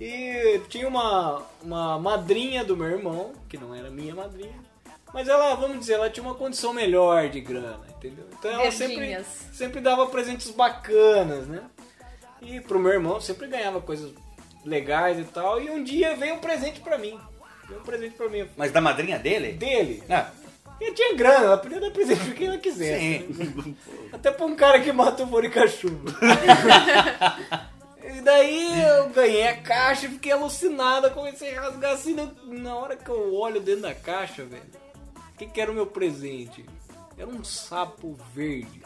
E tinha uma, uma madrinha do meu irmão, que não era minha madrinha, mas ela, vamos dizer, ela tinha uma condição melhor de grana, entendeu? Então ela sempre, Verdinhas. sempre dava presentes bacanas, né? E pro meu irmão sempre ganhava coisas legais e tal. E um dia veio um presente pra mim. Veio um presente pra mim. Mas da madrinha dele? Dele. Ah, E tinha grana, ela podia dar presente pra quem ela quisesse. sim. Até pra um cara que mata o Boricachuva. e daí eu ganhei a caixa e fiquei alucinada, comecei a rasgar assim. Na, na hora que eu olho dentro da caixa, velho, que, que era o meu presente? Era um sapo verde.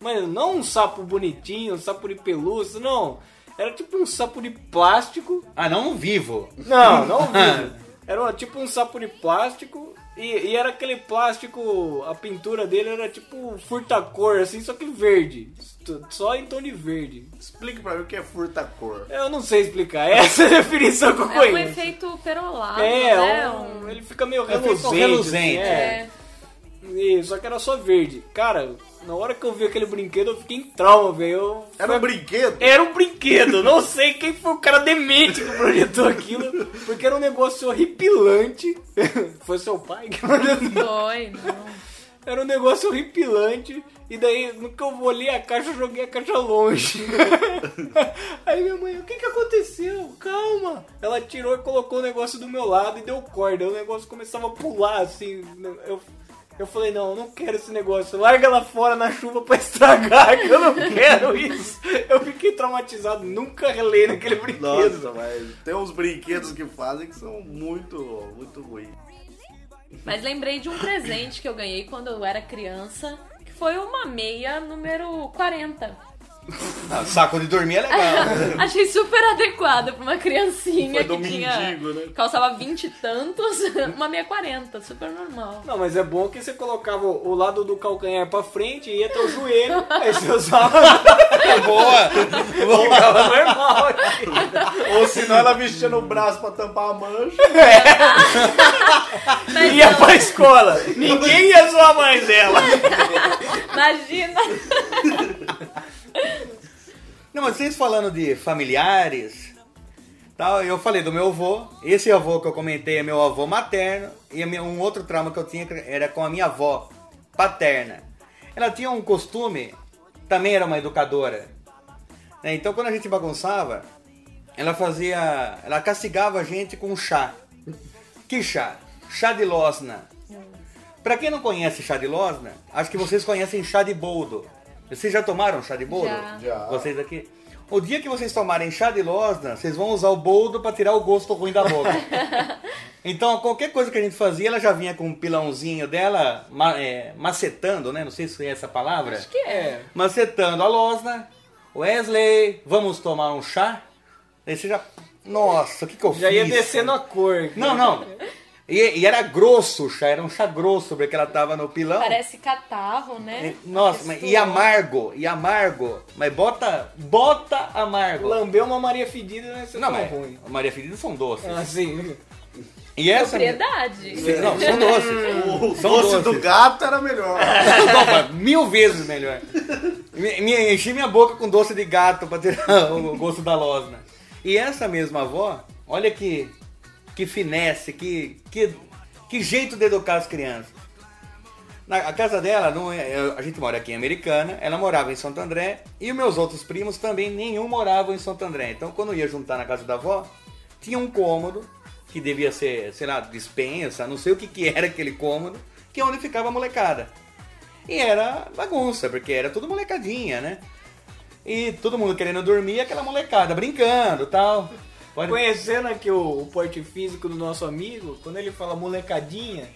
Mas não um sapo bonitinho, um sapo de pelúcia, não. Era tipo um sapo de plástico Ah, não vivo. não, não vi. Era tipo um sapo de plástico e, e era aquele plástico, a pintura dele era tipo furta-cor, assim, só que verde. Só em tom de verde. Explique pra mim o que é furta-cor. Eu não sei explicar, essa é a definição que eu É um conheço. efeito perolado, É, né? um- ele fica meio É um reluzente. reluzente. assim, é. É. E- só que era só verde. Cara, na hora que eu vi aquele brinquedo, eu fiquei em trauma, velho. Era um brinquedo? Era um brinquedo, não sei quem foi o cara demente que projetou aquilo, porque era um negócio horripilante. Foi seu pai que projetou? Foi, não. Era um negócio horripilante. E daí, no que eu olhei a caixa, eu joguei a caixa longe. Aí minha mãe, o que que aconteceu? Calma. Ela tirou e colocou o negócio do meu lado e deu corda. O negócio começava a pular assim. Eu, eu falei, não, eu não quero esse negócio. Larga ela fora na chuva pra estragar, que eu não quero isso. Eu fiquei traumatizado, nunca relei naquele brinquedo. Nossa, mas tem uns brinquedos que fazem que são muito, muito ruins. Mas lembrei de um presente que eu ganhei quando eu era criança, que foi uma meia número 40. Ah, saco de dormir é legal. Achei super adequada pra uma criancinha Foi que tinha. mendigo, né? Calçava 20 e tantos, uma meia 40, super normal. Não, mas é bom que você colocava o lado do calcanhar pra frente e ia até o joelho, aí você usava Boa! ficava normal. aqui. Ou senão ela vestia no braço pra tampar a mancha. Mas Ia não, pra escola. Ninguém ia zoar a mãe dela. imagina. Não, mas vocês falando de familiares, tal, eu falei do meu avô. Esse avô que eu comentei é meu avô materno. E um outro trauma que eu tinha era com a minha avó paterna. Ela tinha um costume, também era uma educadora. né? Então quando a gente bagunçava, ela fazia. Ela castigava a gente com chá. Que chá? Chá de losna. Pra quem não conhece chá de losna, acho que vocês conhecem chá de boldo. Vocês já tomaram chá de boldo? Já. Já. Vocês aqui. O dia que vocês tomarem chá de losna, vocês vão usar o boldo pra tirar o gosto ruim da boca. então, qualquer coisa que a gente fazia, ela já vinha com um pilãozinho dela, ma- é, macetando, né? Não sei se é essa palavra. Acho que é. Macetando a losna. Wesley, vamos tomar um chá? Aí você já. Nossa, o que, que eu Já fiz? ia descendo a cor. Não, não. E, e era grosso o chá, era um chá grosso, porque ela tava no pilão. Parece catarro, né? E- Nossa, mas, e amargo, e amargo. Mas bota, bota amargo. Lambeu uma Maria Fedida, né? Você Não, tá mas ruim. Maria Fedida são doces. Assim. E essa. Propriedade. Não, são doces. O São doce doces. do gato era melhor. Não, mil vezes melhor. Me, me- enchi minha boca com doce de gato pra tirar o gosto da losna. E essa mesma avó, olha que, que finesse, que, que, que jeito de educar as crianças. Na, a casa dela, não é- a gente mora aqui em Americana, ela morava em Santo André e meus outros primos também, nenhum moravam em Santo André. Então quando eu ia juntar na casa da avó, tinha um cômodo, que devia ser, sei lá, dispensa, não sei o que, que era aquele cômodo, que é onde ficava a molecada. E era bagunça, porque era tudo molecadinha, né? E todo mundo querendo dormir, aquela molecada brincando tal. Pode... Conhecendo aqui o, o porte físico do nosso amigo, quando ele fala molecadinha,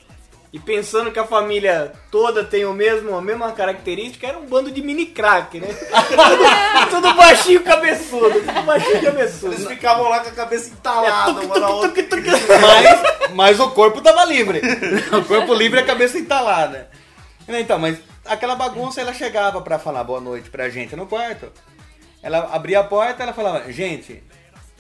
e pensando que a família toda tem o mesmo, a mesma característica, era um bando de mini crack, né? tudo, tudo baixinho cabeçudo, tudo baixinho cabeçudo. Eles ficavam lá com a cabeça entalada uma na outra. mas, mas o corpo tava livre. O corpo livre e a cabeça entalada. Então, mas aquela bagunça ela chegava pra falar boa noite pra gente no quarto. Ela abria a porta ela falava, gente,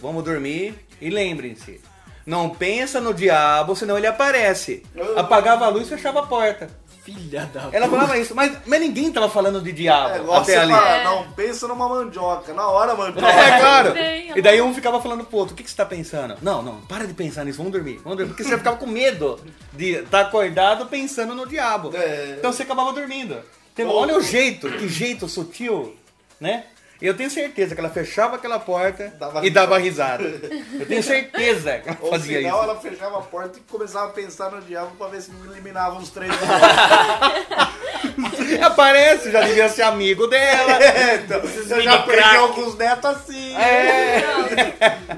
vamos dormir e lembrem-se, não pensa no diabo, senão ele aparece. Apagava a luz e fechava a porta. Filha da Ela falava isso, mas, mas ninguém tava falando de diabo É igual até você ali. fala, não pensa numa mandioca. Na hora, mandioca. É, claro. E daí um ficava falando pro outro, o que, que você tá pensando? Não, não, para de pensar nisso, vamos dormir, vamos dormir. Porque você ficava com medo de estar acordado pensando no diabo. É. Então você acabava dormindo. Então, olha o jeito, que jeito sutil, né? Eu tenho certeza que ela fechava aquela porta Dava e dava risada. Eu tenho certeza que ela Ou fazia senão isso. ela fechava a porta e começava a pensar no diabo pra ver se não eliminava os três. Aparece, já devia ser amigo dela. é, então, eu já perdi alguns netos assim. É.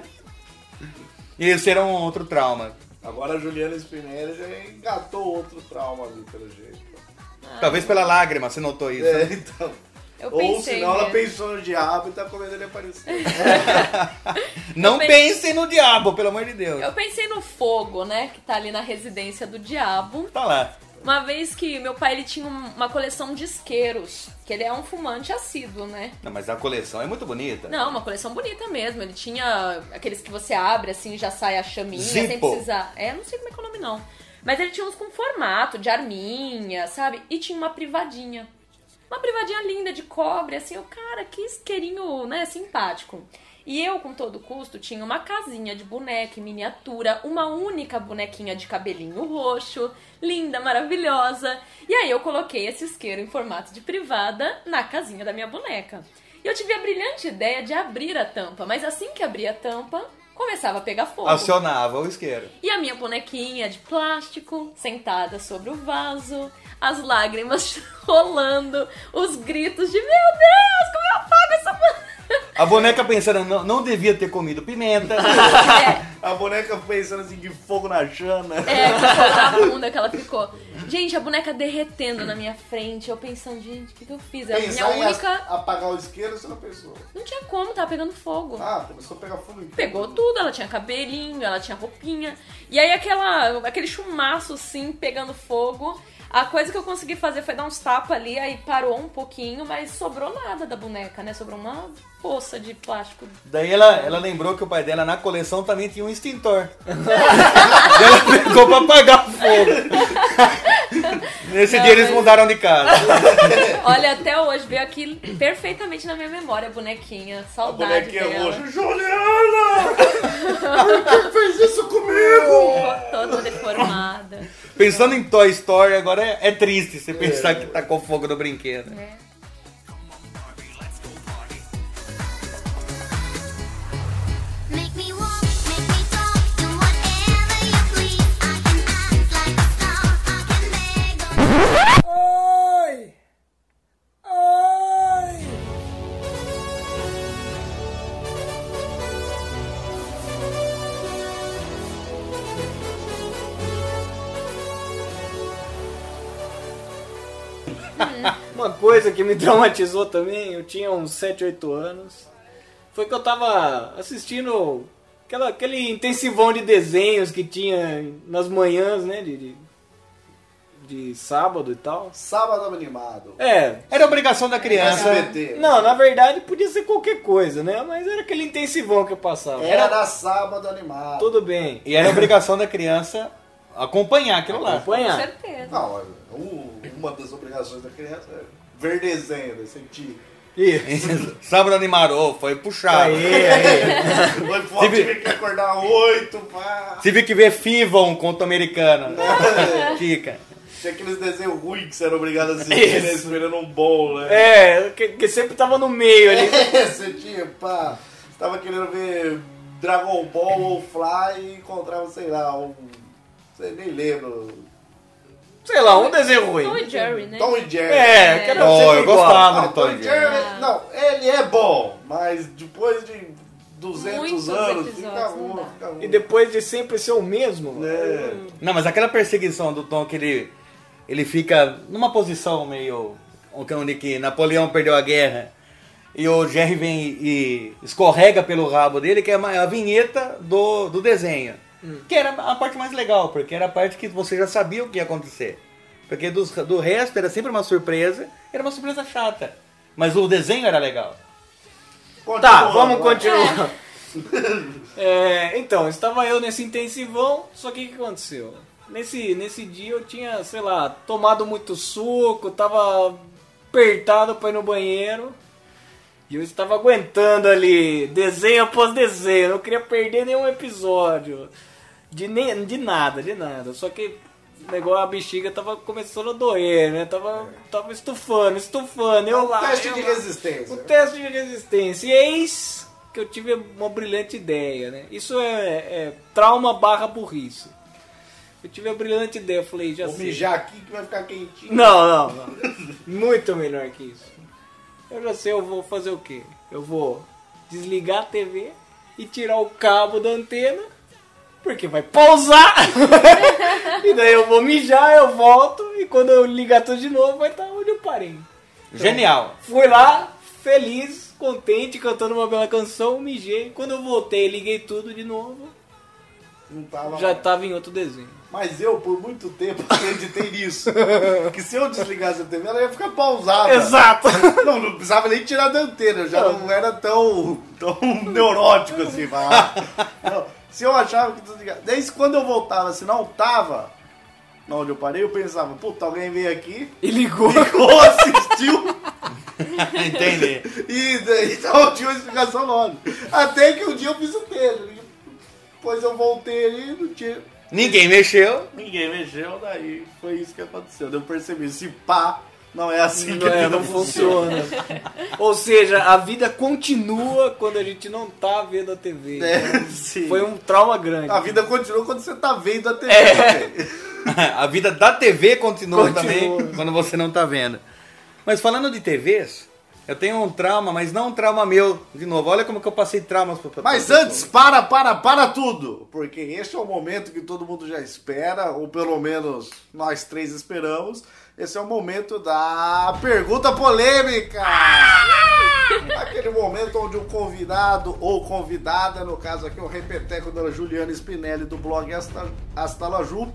E esse era um outro trauma. Agora a Juliana Spinelli já engatou outro trauma ali, pelo jeito. Talvez pela lágrima, você notou isso. É, então. Eu Ou pensei senão ela pensou no diabo e tá com medo dele aparecer. Não Eu pensei- pensem no diabo, pelo amor de Deus. Eu pensei no fogo, né? Que tá ali na residência do diabo. Tá lá. Uma vez que meu pai ele tinha um- uma coleção de isqueiros, que ele é um fumante assíduo, né? Não, mas a coleção é muito bonita. Não, uma coleção bonita mesmo. Ele tinha aqueles que você abre assim já sai a chaminha, sem precisar. É, não sei como é que é o nome não. Mas ele tinha uns com formato de arminha, sabe? E tinha uma privadinha. Uma privadinha linda de cobre, assim, o cara, que isqueirinho, né, simpático. E eu, com todo custo, tinha uma casinha de boneca em miniatura, uma única bonequinha de cabelinho roxo, linda, maravilhosa. E aí eu coloquei esse isqueiro em formato de privada na casinha da minha boneca. E eu tive a brilhante ideia de abrir a tampa, mas assim que abria a tampa, começava a pegar fogo. Acionava o isqueiro. E a minha bonequinha de plástico, sentada sobre o vaso, as lágrimas rolando, os gritos de Meu Deus, como eu apago essa boneca? A boneca pensando, não, não devia ter comido pimenta. É, A boneca pensando assim, que fogo na chana. é, que na bunda que ela ficou. Gente, a boneca derretendo na minha frente. Eu pensando, gente, o que, que eu fiz? É a minha única. apagar o isqueiro, você não pensou. Não tinha como, tava pegando fogo. Ah, começou a pegar fogo em Pegou tudo, ela tinha cabelinho, ela tinha roupinha. E aí aquela, aquele chumaço assim, pegando fogo. A coisa que eu consegui fazer foi dar uns tapas ali, aí parou um pouquinho, mas sobrou nada da boneca, né? Sobrou uma poça de plástico. Daí ela, ela lembrou que o pai dela na coleção também tinha um extintor. Ela pegou pra apagar o fogo. Nesse Não, dia eles mas- mudaram de casa. Olha, até hoje veio aqui perfeitamente na minha memória a bonequinha. A Saudade bonequinha dela. roxa. Juliana! Por que fez isso comigo? Toda deformada. Pensando em Toy Story, agora é, é triste você pensar que tacou fogo no brinquedo. É. Ai! Ai! Uma coisa que me traumatizou também, eu tinha uns 7, 8 anos, foi que eu tava assistindo aquela, aquele intensivão de desenhos que tinha nas manhãs, né, de, de, de sábado e tal. Sábado animado. É, Era obrigação da criança. SBT. não, na verdade podia ser qualquer coisa, né, mas era aquele intensivão que eu passava. Era sábado animado. Tudo bem. E era obrigação da criança acompanhar aquilo lá. Com Acompanhar. certeza. Não, um- uma das obrigações da criança é ver desenho desse tipo. Isso. Sábado animado, foi puxado. Aí, aí. Foi foda, Tive- que acordar oito, pá. Tive que ver Fivon conto americano. Kika. Tinha aqueles desenhos ruins que você era obrigado a assistir, né? Esperando um bom, né? É, que, que sempre tava no meio ali. você tinha, pá. Você tava querendo ver Dragon Ball ou Fly e encontrava, sei lá, um. Você nem lembro. Sei lá, um desenho ruim. Tom e Jerry, né? Tom e Jerry. É, que era Oh, eu gostava Não, de Tom Tom e Jerry, não, ele é bom, mas depois de 200 Muitos anos, fica ruim, fica ruim. E depois de sempre ser o mesmo, É. Não, mas aquela perseguição do Tom que ele, ele fica numa posição meio. onde que Napoleão perdeu a guerra e o Jerry vem e escorrega pelo rabo dele, que é a vinheta do, do desenho. Que era a parte mais legal, porque era a parte que você já sabia o que ia acontecer. Porque dos- do resto era sempre uma surpresa, era uma surpresa chata. Mas o desenho era legal. Tá, vamos continuar. É, então, estava eu nesse intensivão, só que o que aconteceu? Nesse, nesse dia eu tinha, sei lá, tomado muito suco, tava apertado pra ir no banheiro. E eu estava aguentando ali, desenho após desenho, não queria perder nenhum episódio. De, nem, de nada, de nada. Só que o negócio, a bexiga tava começando a doer, né? Tava, tava estufando, estufando. Eu lá. Teste eu de lá. resistência. O teste de resistência. E eis que eu tive uma brilhante ideia, né? Isso é, é trauma barra burrice. Eu tive a brilhante ideia, eu falei, já Vou sei. mijar aqui que vai ficar quentinho. Não, não, não. Muito melhor que isso. Eu já sei, eu vou fazer o quê? Eu vou desligar a TV e tirar o cabo da antena, porque vai pausar. e daí eu vou mijar, eu volto, e quando eu ligar tudo de novo, vai estar onde eu parei. Genial. Fui lá, feliz, contente, cantando uma bela canção, mijei. Quando eu voltei, liguei tudo de novo, Não tava já mais. tava em outro desenho. Mas eu, por muito tempo, acreditei nisso. que se eu desligasse a TV, ela ia ficar pausada. Exato! Não, não precisava nem tirar da antena, eu já não, era tão, tão neurótico assim. mas- Não, se eu achava que desligava. Daí quando eu voltava, se não tava na onde eu parei, eu pensava, puta, alguém veio aqui, E ligou. ligou, assistiu, Entendi. e daí então tinha uma explicação lógica. Até que um dia eu fiz o dele. Depois eu voltei ali e não tinha. Ninguém mexeu. Ninguém mexeu, daí foi isso que aconteceu. Eu percebi, se pá, não é assim que Não, a é, vida não funciona. Ou seja, a vida continua quando a gente não tá vendo a TV. É, sim. Foi um trauma grande. A vida continua quando você tá vendo a TV É. A vida da TV continua, Continua. também quando você não tá vendo. Mas falando de TVs, Eu tenho um trauma, mas não um trauma meu. De novo, olha como que eu passei traumas pra, pra Mas pra antes, para, para, para tudo! Porque este é o momento que todo mundo já espera, ou pelo menos nós três esperamos. Esse é o momento da pergunta polêmica! Aquele momento onde o convidado ou convidada, no caso aqui o repeteco da Juliana Spinelli do blog Asta, Astalaju,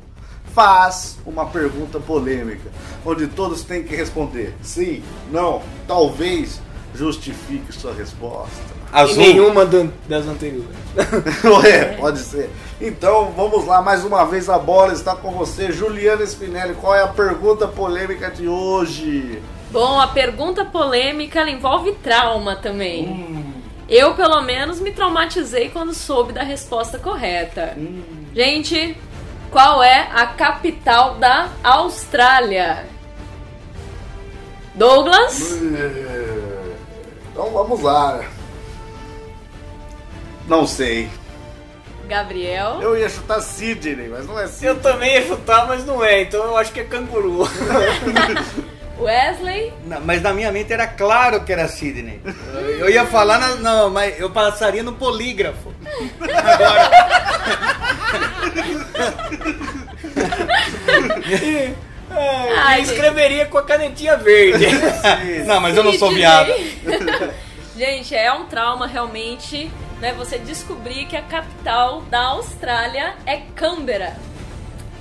faz uma pergunta polêmica, onde todos têm que responder sim, não, talvez, justifique sua resposta. E Azul. nenhuma dan- das anteriores. é, pode ser. Então vamos lá, mais uma vez a bola está com você, Juliana Spinelli. Qual é a pergunta polêmica de hoje? Bom, a pergunta polêmica ela envolve trauma também. Eu, pelo menos, me traumatizei quando soube da resposta correta. Gente, qual é a capital da Austrália? Douglas? Então vamos lá. Não sei. Gabriel? Eu ia chutar Sydney, mas não é Eu Sydney. também ia chutar, mas não é, então eu acho que é canguru. Wesley? Não, mas na minha mente era claro que era Sidney. Eu ia falar, na, não, mas eu passaria no polígrafo. É, Ai, e escreveria com a canetinha verde. Não, mas eu não sou viado. Gente, é um trauma realmente, né? Você descobrir que a capital da Austrália é Canberra.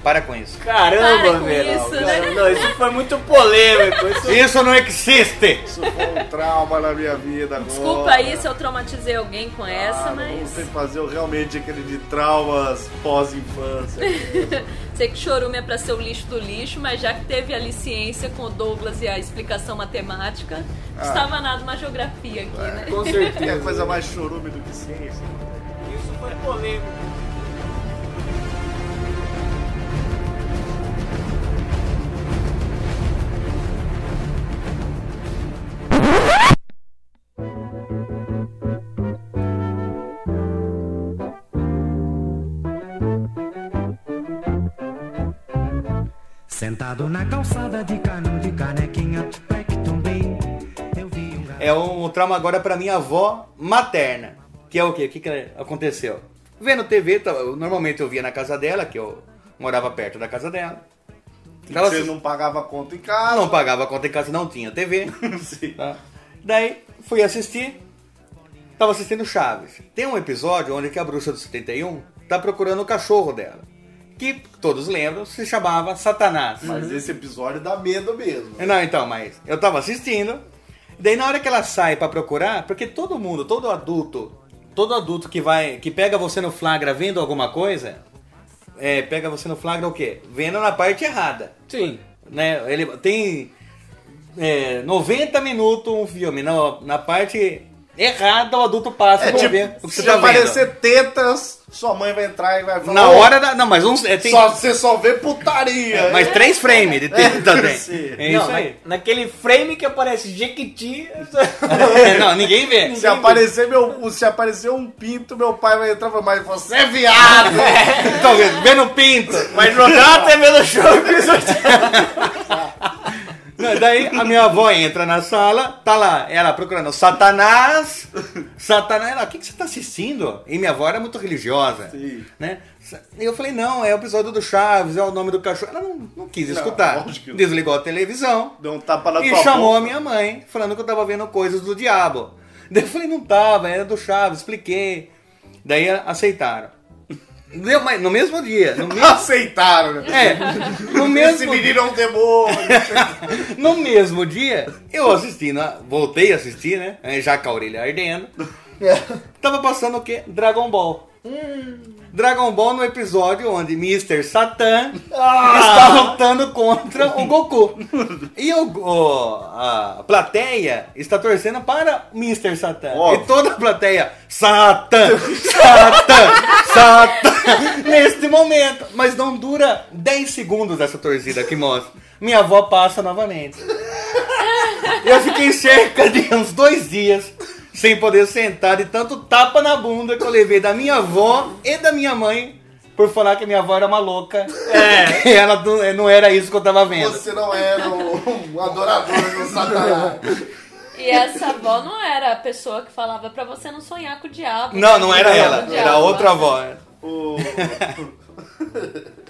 Para com isso. Caramba, Para com velho. isso, Cara, né? Não, isso foi muito polêmico. Isso... Isso não existe! Isso foi um trauma na minha vida agora. Desculpa aí se eu traumatizei alguém com essa, Ah, Vamos mas que fazer realmente aquele de traumas pós-infância. sei que chorume é pra ser o lixo do lixo, mas já que teve ali ciência com o Douglas e a explicação matemática, Ah. estava nada uma geografia aqui, né? Com certeza. coisa mais chorume do que ciência. Isso foi polêmico. Sentado na calçada de cano de canequinha, tombei. Eu vi um. É um trauma agora pra minha avó materna. Que é o quê? O que, que aconteceu? Vendo TV, tá- normalmente eu via na casa dela, que eu morava perto da casa dela. Tava Você assis- não pagava conta em casa. não pagava conta em casa, não tinha TV. Sim. Tá? Daí fui assistir, tava assistindo Chaves. Tem um episódio onde que a bruxa do 71 tá procurando o cachorro dela. Que todos lembram, se chamava Satanás. Mas esse episódio dá medo mesmo. Não, então, mas eu tava assistindo. Daí na hora que ela sai pra procurar, porque todo mundo, todo adulto, todo adulto que vai, que pega você no flagra vendo alguma coisa, é, pega você no flagra o quê? Vendo na parte errada, Sim. né? Ele tem é, 90 minutos um filme, na, na parte errada o adulto passa É tipo, se tá vendo. aparecer tetas, sua mãe vai entrar e vai falar. Na "Ô, hora da, não, mas uns, é, tem, só, você só vê putaria. mas três frames de. Sim. É não, isso na- aí. naquele frame que aparece Jequiti. É, não, ninguém vê. Se aparecer, meu, se aparecer um pinto, meu pai vai entrar e falar, mas você é viado! Então, vendo pinto. Vai jogar a TV no show. Não, Daí a minha avó entra na sala, tá lá, ela procurando Satanás. Satanás, ela, o que, que você tá assistindo? E minha avó era muito religiosa. Sim. Né? E eu falei, não, é o episódio do Chaves, é o nome do cachorro. Ela não, não quis escutar. não. Desligou a televisão Deu um tapa na e chamou boca. a minha mãe, falando que eu tava vendo coisas do diabo. Daí eu falei, não tava, era do Chaves, expliquei. Daí aceitaram. Deu, mas no mesmo dia, no mesmo, Aceitaram, né? é, no mesmo Esse menino é um demônio. no mesmo dia, eu assisti, na- voltei a assistir, né? Já com a orelha ardendo. Tava passando o quê? Dragon Ball. Dragon Ball no episódio onde Mr. Satan está lutando contra o Goku. E o, o- a plateia está torcendo para Mr. Satan. Óbvio. E toda a plateia, Satan, Satan, Satan, neste momento. Mas não dura 10 segundos essa torcida que mostra. Minha avó passa novamente. Eu fiquei cerca de uns dois dias sem poder sentar de tanto tapa na bunda que eu levei da minha avó e da minha mãe por falar que minha avó era uma louca. É. Ela não, era isso que eu tava vendo. Você não era um, adorador do Satanás. E essa avó não era a pessoa que falava pra você não sonhar com o diabo. Não, não era ela, era outra avó. O...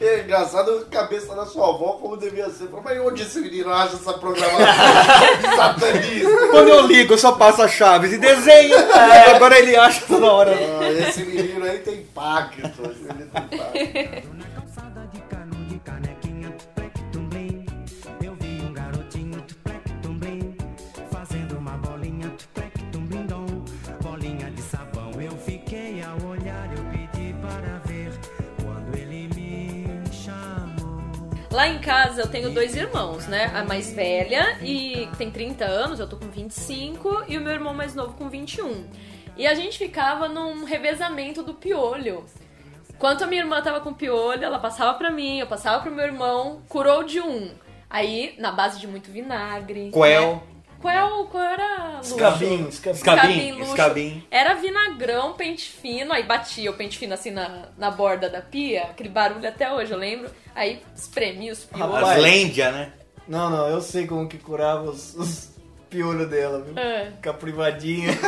É engraçado a cabeça da sua avó como devia ser. Mas onde esse menino acha essa programação satanista? Quando eu ligo, eu só passo a chaves e desenho. Agora ele acha toda hora. Ah, esse menino aí tem pacto. Esse menino tem pacto. Lá em casa eu tenho dois irmãos, né? A mais velha e tem 30 anos, eu tô com 25, e o meu irmão mais novo com 21. E a gente ficava num revezamento do piolho. Enquanto a minha irmã tava com piolho, ela passava pra mim, eu passava pro meu irmão, curou de um. Aí, na base de muito vinagre. Quel. né? Qual, qual era? Luxo? Escabim, escabim. Escabim, luxo. escabim. Era vinagrão, pente fino, aí batia o pente fino assim na, na borda da pia, aquele barulho até hoje, eu lembro. Aí espremia os piolhos. Rapaz. As lêndia, né? Não, não, eu sei como que curava os, os piolhos dela, viu? É. Com a privadinha.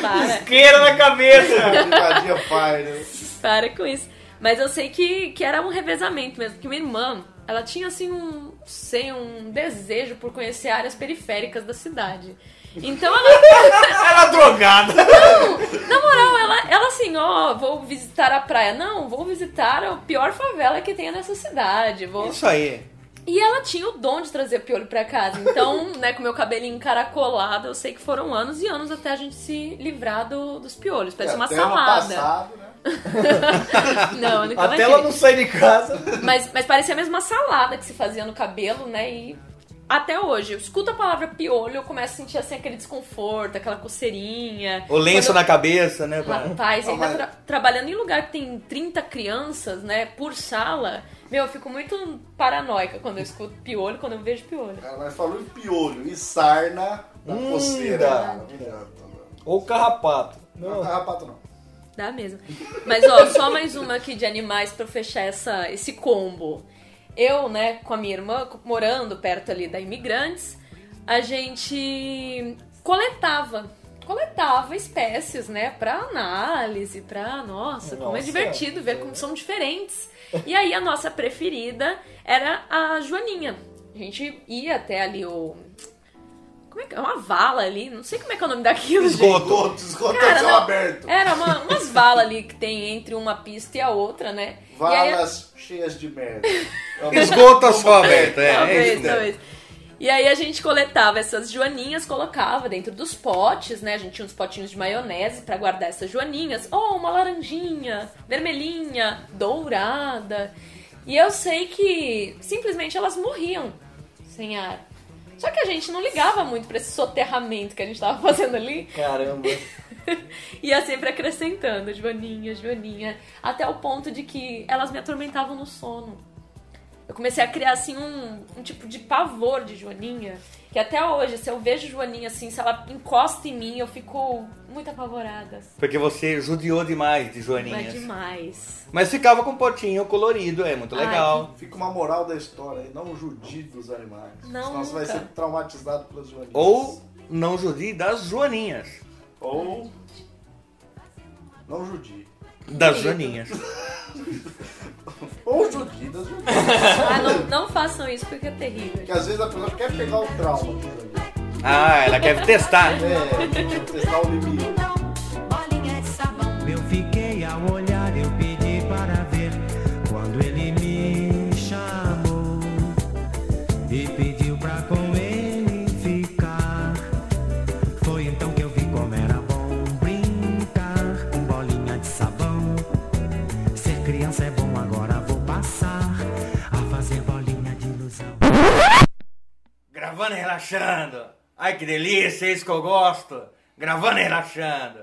para, Isqueira na cabeça! Privadinha pai, né? para com isso. Mas eu sei que, que era um revezamento mesmo, que minha irmã, ela tinha assim um, sei, um desejo por conhecer áreas periféricas da cidade. Então ela, Ela drogada! na moral, ela, ela assim, ó, vou visitar a praia. Não, vou visitar a pior favela que tem nessa cidade. Vou... Isso aí. E ela tinha o dom de trazer piolho pra casa. Então, né, com meu cabelinho encaracolado, eu sei que foram anos e anos até a gente se livrar do- dos piolhos. Parece uma Até ano salada. passado, né? Não, eu nunca Até ela não sai de casa. Mas, mas parecia mesmo uma salada que se fazia no cabelo, né? E até hoje, eu escuto a palavra piolho, eu começo a sentir assim aquele desconforto, aquela coceirinha. O lenço Quando na cabeça, né? eu- Rapaz, ainda mas- tra- trabalhando em lugar que tem 30 crianças, né, por sala, meu, eu fico muito paranoica quando eu escuto piolho, quando eu vejo piolho. Cara, mas falou em piolho e sarna da Hum, coceira. Ou carrapato. Não. não carrapato não. Dá mesmo. Mas, ó, só mais uma aqui de animais pra fechar essa, esse combo. Eu, né, com a minha irmã, morando perto ali da Imigrantes, a gente coletava. Coletava espécies, né, pra análise, pra. Nossa, como é Nossa. divertido ver como são diferentes. E aí a nossa preferida era a Joaninha. A gente ia até ali o. Como é que é? Uma vala ali, não sei como é que é o nome daquilo, gente. Esgoto, esgoto Cara, céu não, aberto. Era uma, umas valas ali que tem entre uma pista e a outra, né? E aí- Valas cheias de merda. Esgoto céu aberto, é. é talvez, isso mesmo. talvez. E aí a gente coletava essas joaninhas, colocava dentro dos potes, né? A gente tinha uns potinhos de maionese pra guardar essas joaninhas. Oh, uma laranjinha, vermelhinha, dourada. E eu sei que simplesmente elas morriam sem ar. Só que a gente não ligava muito pra esse soterramento que a gente tava fazendo ali. Caramba. Ia sempre acrescentando, Joaninha, Joaninha, até o ponto de que elas me atormentavam no sono. Eu comecei a criar, assim, um, um tipo de pavor de Joaninha, que até hoje, se eu vejo Joaninha, assim, se ela encosta em mim, eu fico muito apavorada. Porque você judiou demais de Não é joaninhas. demais. Mas ficava com um potinho colorido, é muito Ai, legal. Fica uma moral da história aí, não judie dos animais. Não, Senão você vai nunca. ser traumatizado pelas joaninhas. Ou não judie das joaninhas. Ou não judie. Das joaninhas. Ou judie das joaninhas. Ah, não, não façam isso porque é terrível. Porque às vezes a pessoa quer pegar o trauma. Ah, ela quer testar. É, testar o limite. Gravando e relaxando. Ai que delícia, é isso que eu gosto. Gravando e relaxando.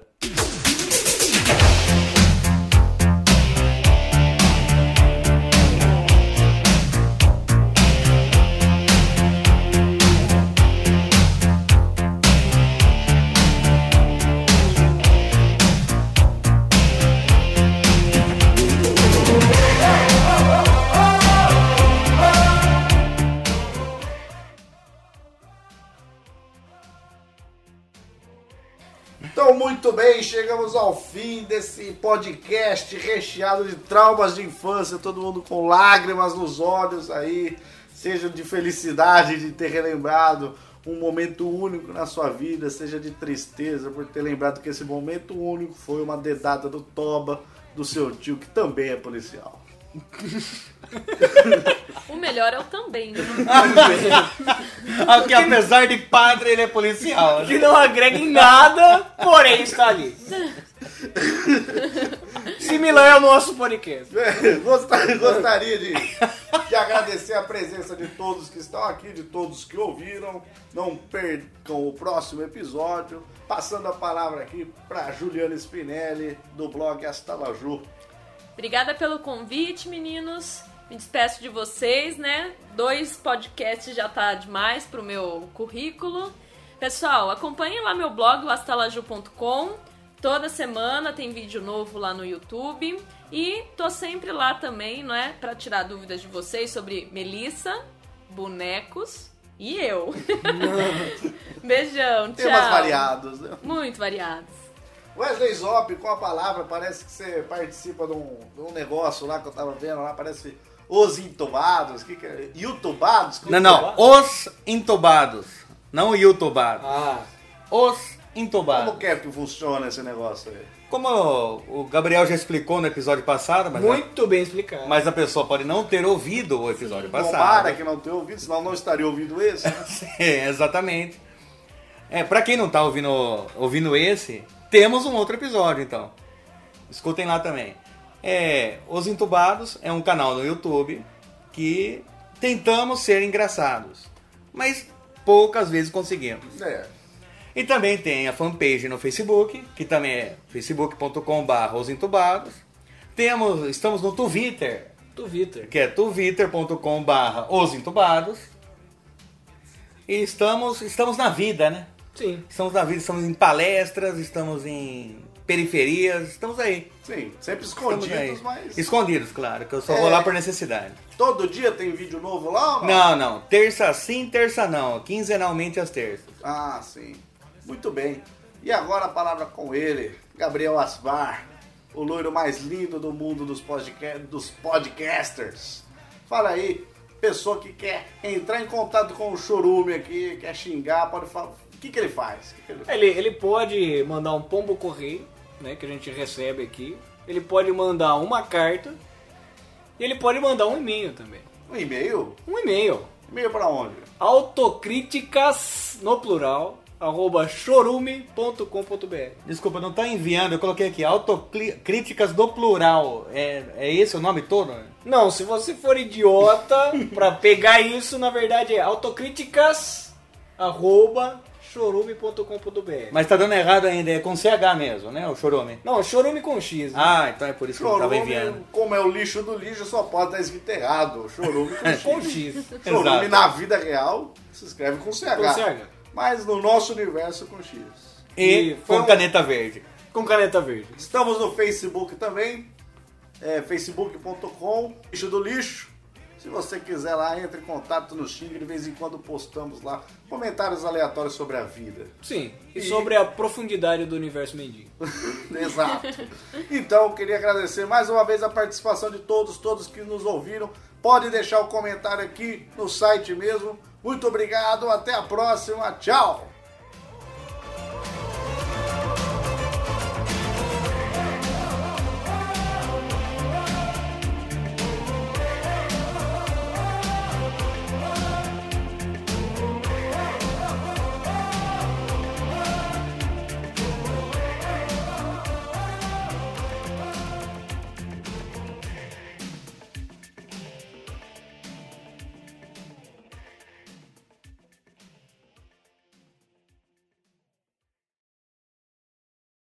Chegamos ao fim desse podcast recheado de traumas de infância, todo mundo com lágrimas nos olhos aí, seja de felicidade de ter relembrado um momento único na sua vida, seja de tristeza por ter lembrado que esse momento único foi uma dedada do Toba, do seu tio, que também é policial. O melhor é o também, né? Porque apesar de padre, ele é policial. Que Né? não agrega em nada, porém está ali. Similar ao nosso podcast. Gostaria, gostaria de, de agradecer a presença de todos que estão aqui, de todos que ouviram. Não percam o próximo episódio. Passando a palavra aqui para Juliana Spinelli, do blog Astalaju. Obrigada pelo convite, meninos. Me despeço de vocês, né? Dois podcasts já tá demais pro meu currículo. Pessoal, acompanhem lá meu blog, astalaju.com. Toda semana tem vídeo novo lá no YouTube. E tô sempre lá também, não é? Pra tirar dúvidas de vocês sobre Melissa, bonecos e eu. Beijão, tchau. Temas variados, né? Muito variados. Wesley Zop, com a palavra, parece que você participa de um, de um negócio lá que eu tava vendo lá, parece os entubados, que que é? Youtubados? Não, não. Os entubados. Não o youtubados. Ah, Os entubados. Como que é que funciona esse negócio aí? Como o Gabriel já explicou no episódio passado, mas, muito bem explicado. mas a pessoa pode não ter ouvido o episódio Tomara passado. que não tenha ouvido, senão não estaria ouvindo esse. né? É, exatamente. É, pra quem não tá ouvindo, ouvindo esse, temos um outro episódio, então. Escutem lá também. É, Os Entubados é um canal no YouTube que tentamos ser engraçados, mas poucas vezes conseguimos. É. E também tem a fanpage no Facebook, que também é facebook.com.br Os Entubados. Temos, estamos no Twitter, Twitter. que é twitter.com.br Os Entubados. E estamos, estamos na vida, né? Sim. Estamos na vida, estamos em palestras, estamos em periferias, estamos aí. Sim, sempre escondidos, mas Escondidos, claro, que eu só É. vou lá por necessidade. todo dia tem vídeo novo lá ou não? Não, não, terça sim, terça não, quinzenalmente às terças. Ah, sim. Muito bem. E agora a palavra com ele, Gabriel Asbar, o loiro mais lindo do mundo dos, podca dos podcasters. Fala aí, pessoa que quer entrar em contato com o Chorume aqui, quer xingar, pode falar. O que, que ele faz? Que que ele faz? Ele, ele pode mandar um pombo correio, né, que a gente recebe aqui. Ele pode mandar uma carta. E ele pode mandar um e-mail também. Um e-mail? Um e-mail. E-mail pra onde? Autocríticas, no plural, arroba chorume.com.br. Desculpa, não tá enviando, eu coloquei aqui, autocríticas do plural. É, é esse o nome todo? Não, se você for idiota, pra pegar isso, na verdade é autocríticas, arroba chorume.com.br. Mas tá dando errado ainda, é com CH mesmo, né? O chorume. Não, chorume com X. né? Ah, então é por isso que eu tava Chorume, enviando. como é o lixo do lixo, só pode estar escrito errado. Chorume com com X. X. Chorume Exato. na vida real se escreve com CH. Com CH. Mas no nosso universo com X. E E com um- caneta verde. Com caneta verde. Estamos no Facebook também. É, facebook.com lixo do lixo. Se você quiser lá, entre em contato no xingue. De vez em quando postamos lá comentários aleatórios sobre a vida. Sim. E, E- sobre a profundidade do universo mendigo. Exato. Então, eu queria agradecer mais uma vez a participação de todos, todos que nos ouviram. Pode deixar o comentário aqui no site mesmo. Muito obrigado, até a próxima. Tchau!